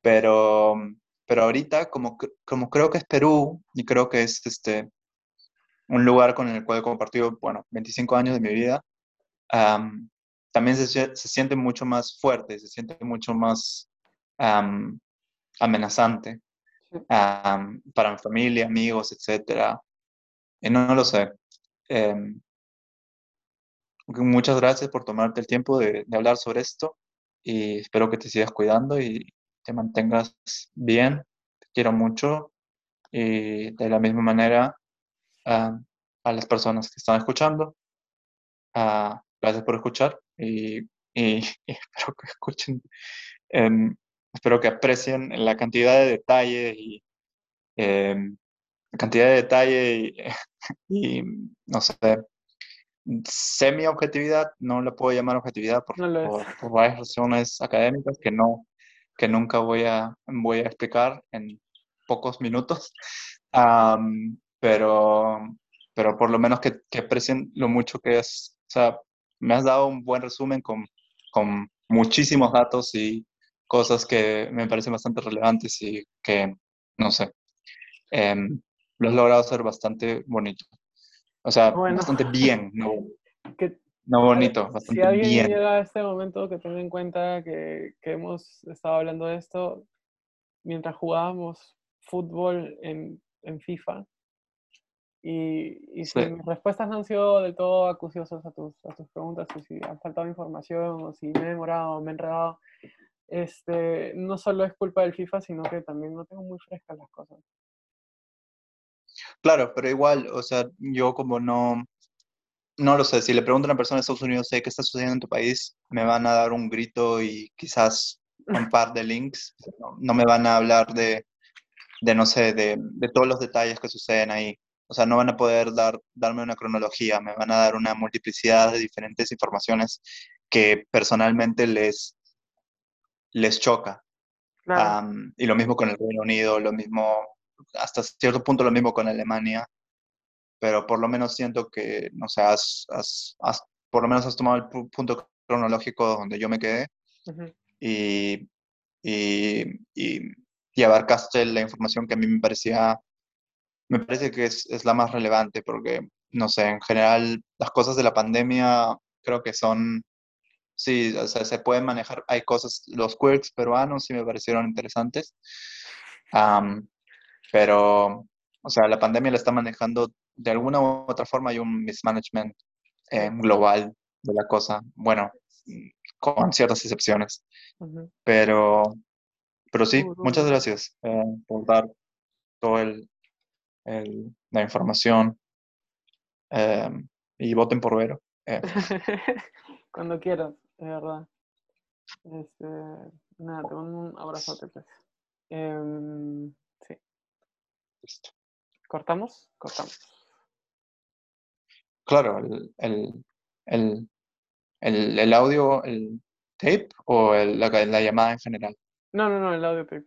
pero, pero ahorita como, como creo que es Perú y creo que es este, un lugar con el cual he compartido, bueno, 25 años de mi vida, am, también se, se siente mucho más fuerte, se siente mucho más am, amenazante Am, para mi familia, amigos. Y no, no lo sé. Em, muchas gracias por tomarte el tiempo de, de hablar sobre esto y espero que te sigas cuidando y te mantengas bien. Te quiero mucho y de la misma manera a, a las personas que están escuchando, ah, gracias por escuchar y, y- y [laughs] espero que escuchen, em, espero que aprecien la cantidad de detalle y la cantidad de detalle y, [laughs] y, no sé, semi-objetividad, no la puedo llamar objetividad por, No por, por varias razones académicas que no, que nunca voy a, voy a explicar en pocos minutos. [laughs] Am, pero, pero por lo menos que, que aprecien lo mucho que es. O sea, me has dado un buen resumen con, con muchísimos datos y cosas que me parecen bastante relevantes y que, no sé, em, lo has logrado hacer bastante bonito. O sea, Bueno. bastante bien, no, [laughs] Que no bonito, si bastante alguien bien. llega a este momento, que tenga en cuenta que, que hemos estado hablando de esto mientras jugábamos fútbol en, en FIFA. Y, y si Sí. mis respuestas no han sido del todo acuciosas a tus, a tus preguntas, o si han faltado información, o si me he demorado, me he enredado, este, no solo es culpa del FIFA, sino que también no tengo muy frescas las cosas. Claro, pero igual, o sea, yo como no, no lo sé, si le pregunto a una persona de Estados Unidos, sé qué está sucediendo en tu país, me van a dar un grito y quizás un par de links, no, no me van a hablar de, de no sé, de, de todos los detalles que suceden ahí. O sea, no van a poder dar, darme una cronología, me van a dar una multiplicidad de diferentes informaciones que personalmente les, les choca. Claro, y lo mismo con el Reino Unido, lo mismo, hasta cierto punto lo mismo con Alemania, pero por lo menos siento que, no sé, has, has- has- por lo menos has tomado el pu- punto cronológico donde yo me quedé y, y, y, y abarcaste la información que a mí me parecía, me parece que es, es la más relevante, porque, no sé, en general las cosas de la pandemia creo que son, sí, o sea, se pueden manejar, hay cosas, los quirks peruanos sí me parecieron interesantes. Am, pero, o sea, la pandemia la está manejando de alguna u otra forma, hay un mismanagement eh, global de la cosa, bueno, con ciertas excepciones, pero, pero sí, muchas gracias eh, por dar toda el, el- la información eh, y voten por Vero. Eh, [laughs] Cuando quieras, de verdad. Este, nada, te mando un abrazote, pues. Em, sí, listo. ¿cortamos? Cortamos. Claro, el, el, el, el, el audio, el tape o el- la, la llamada en general. No, no, no, el audio tape.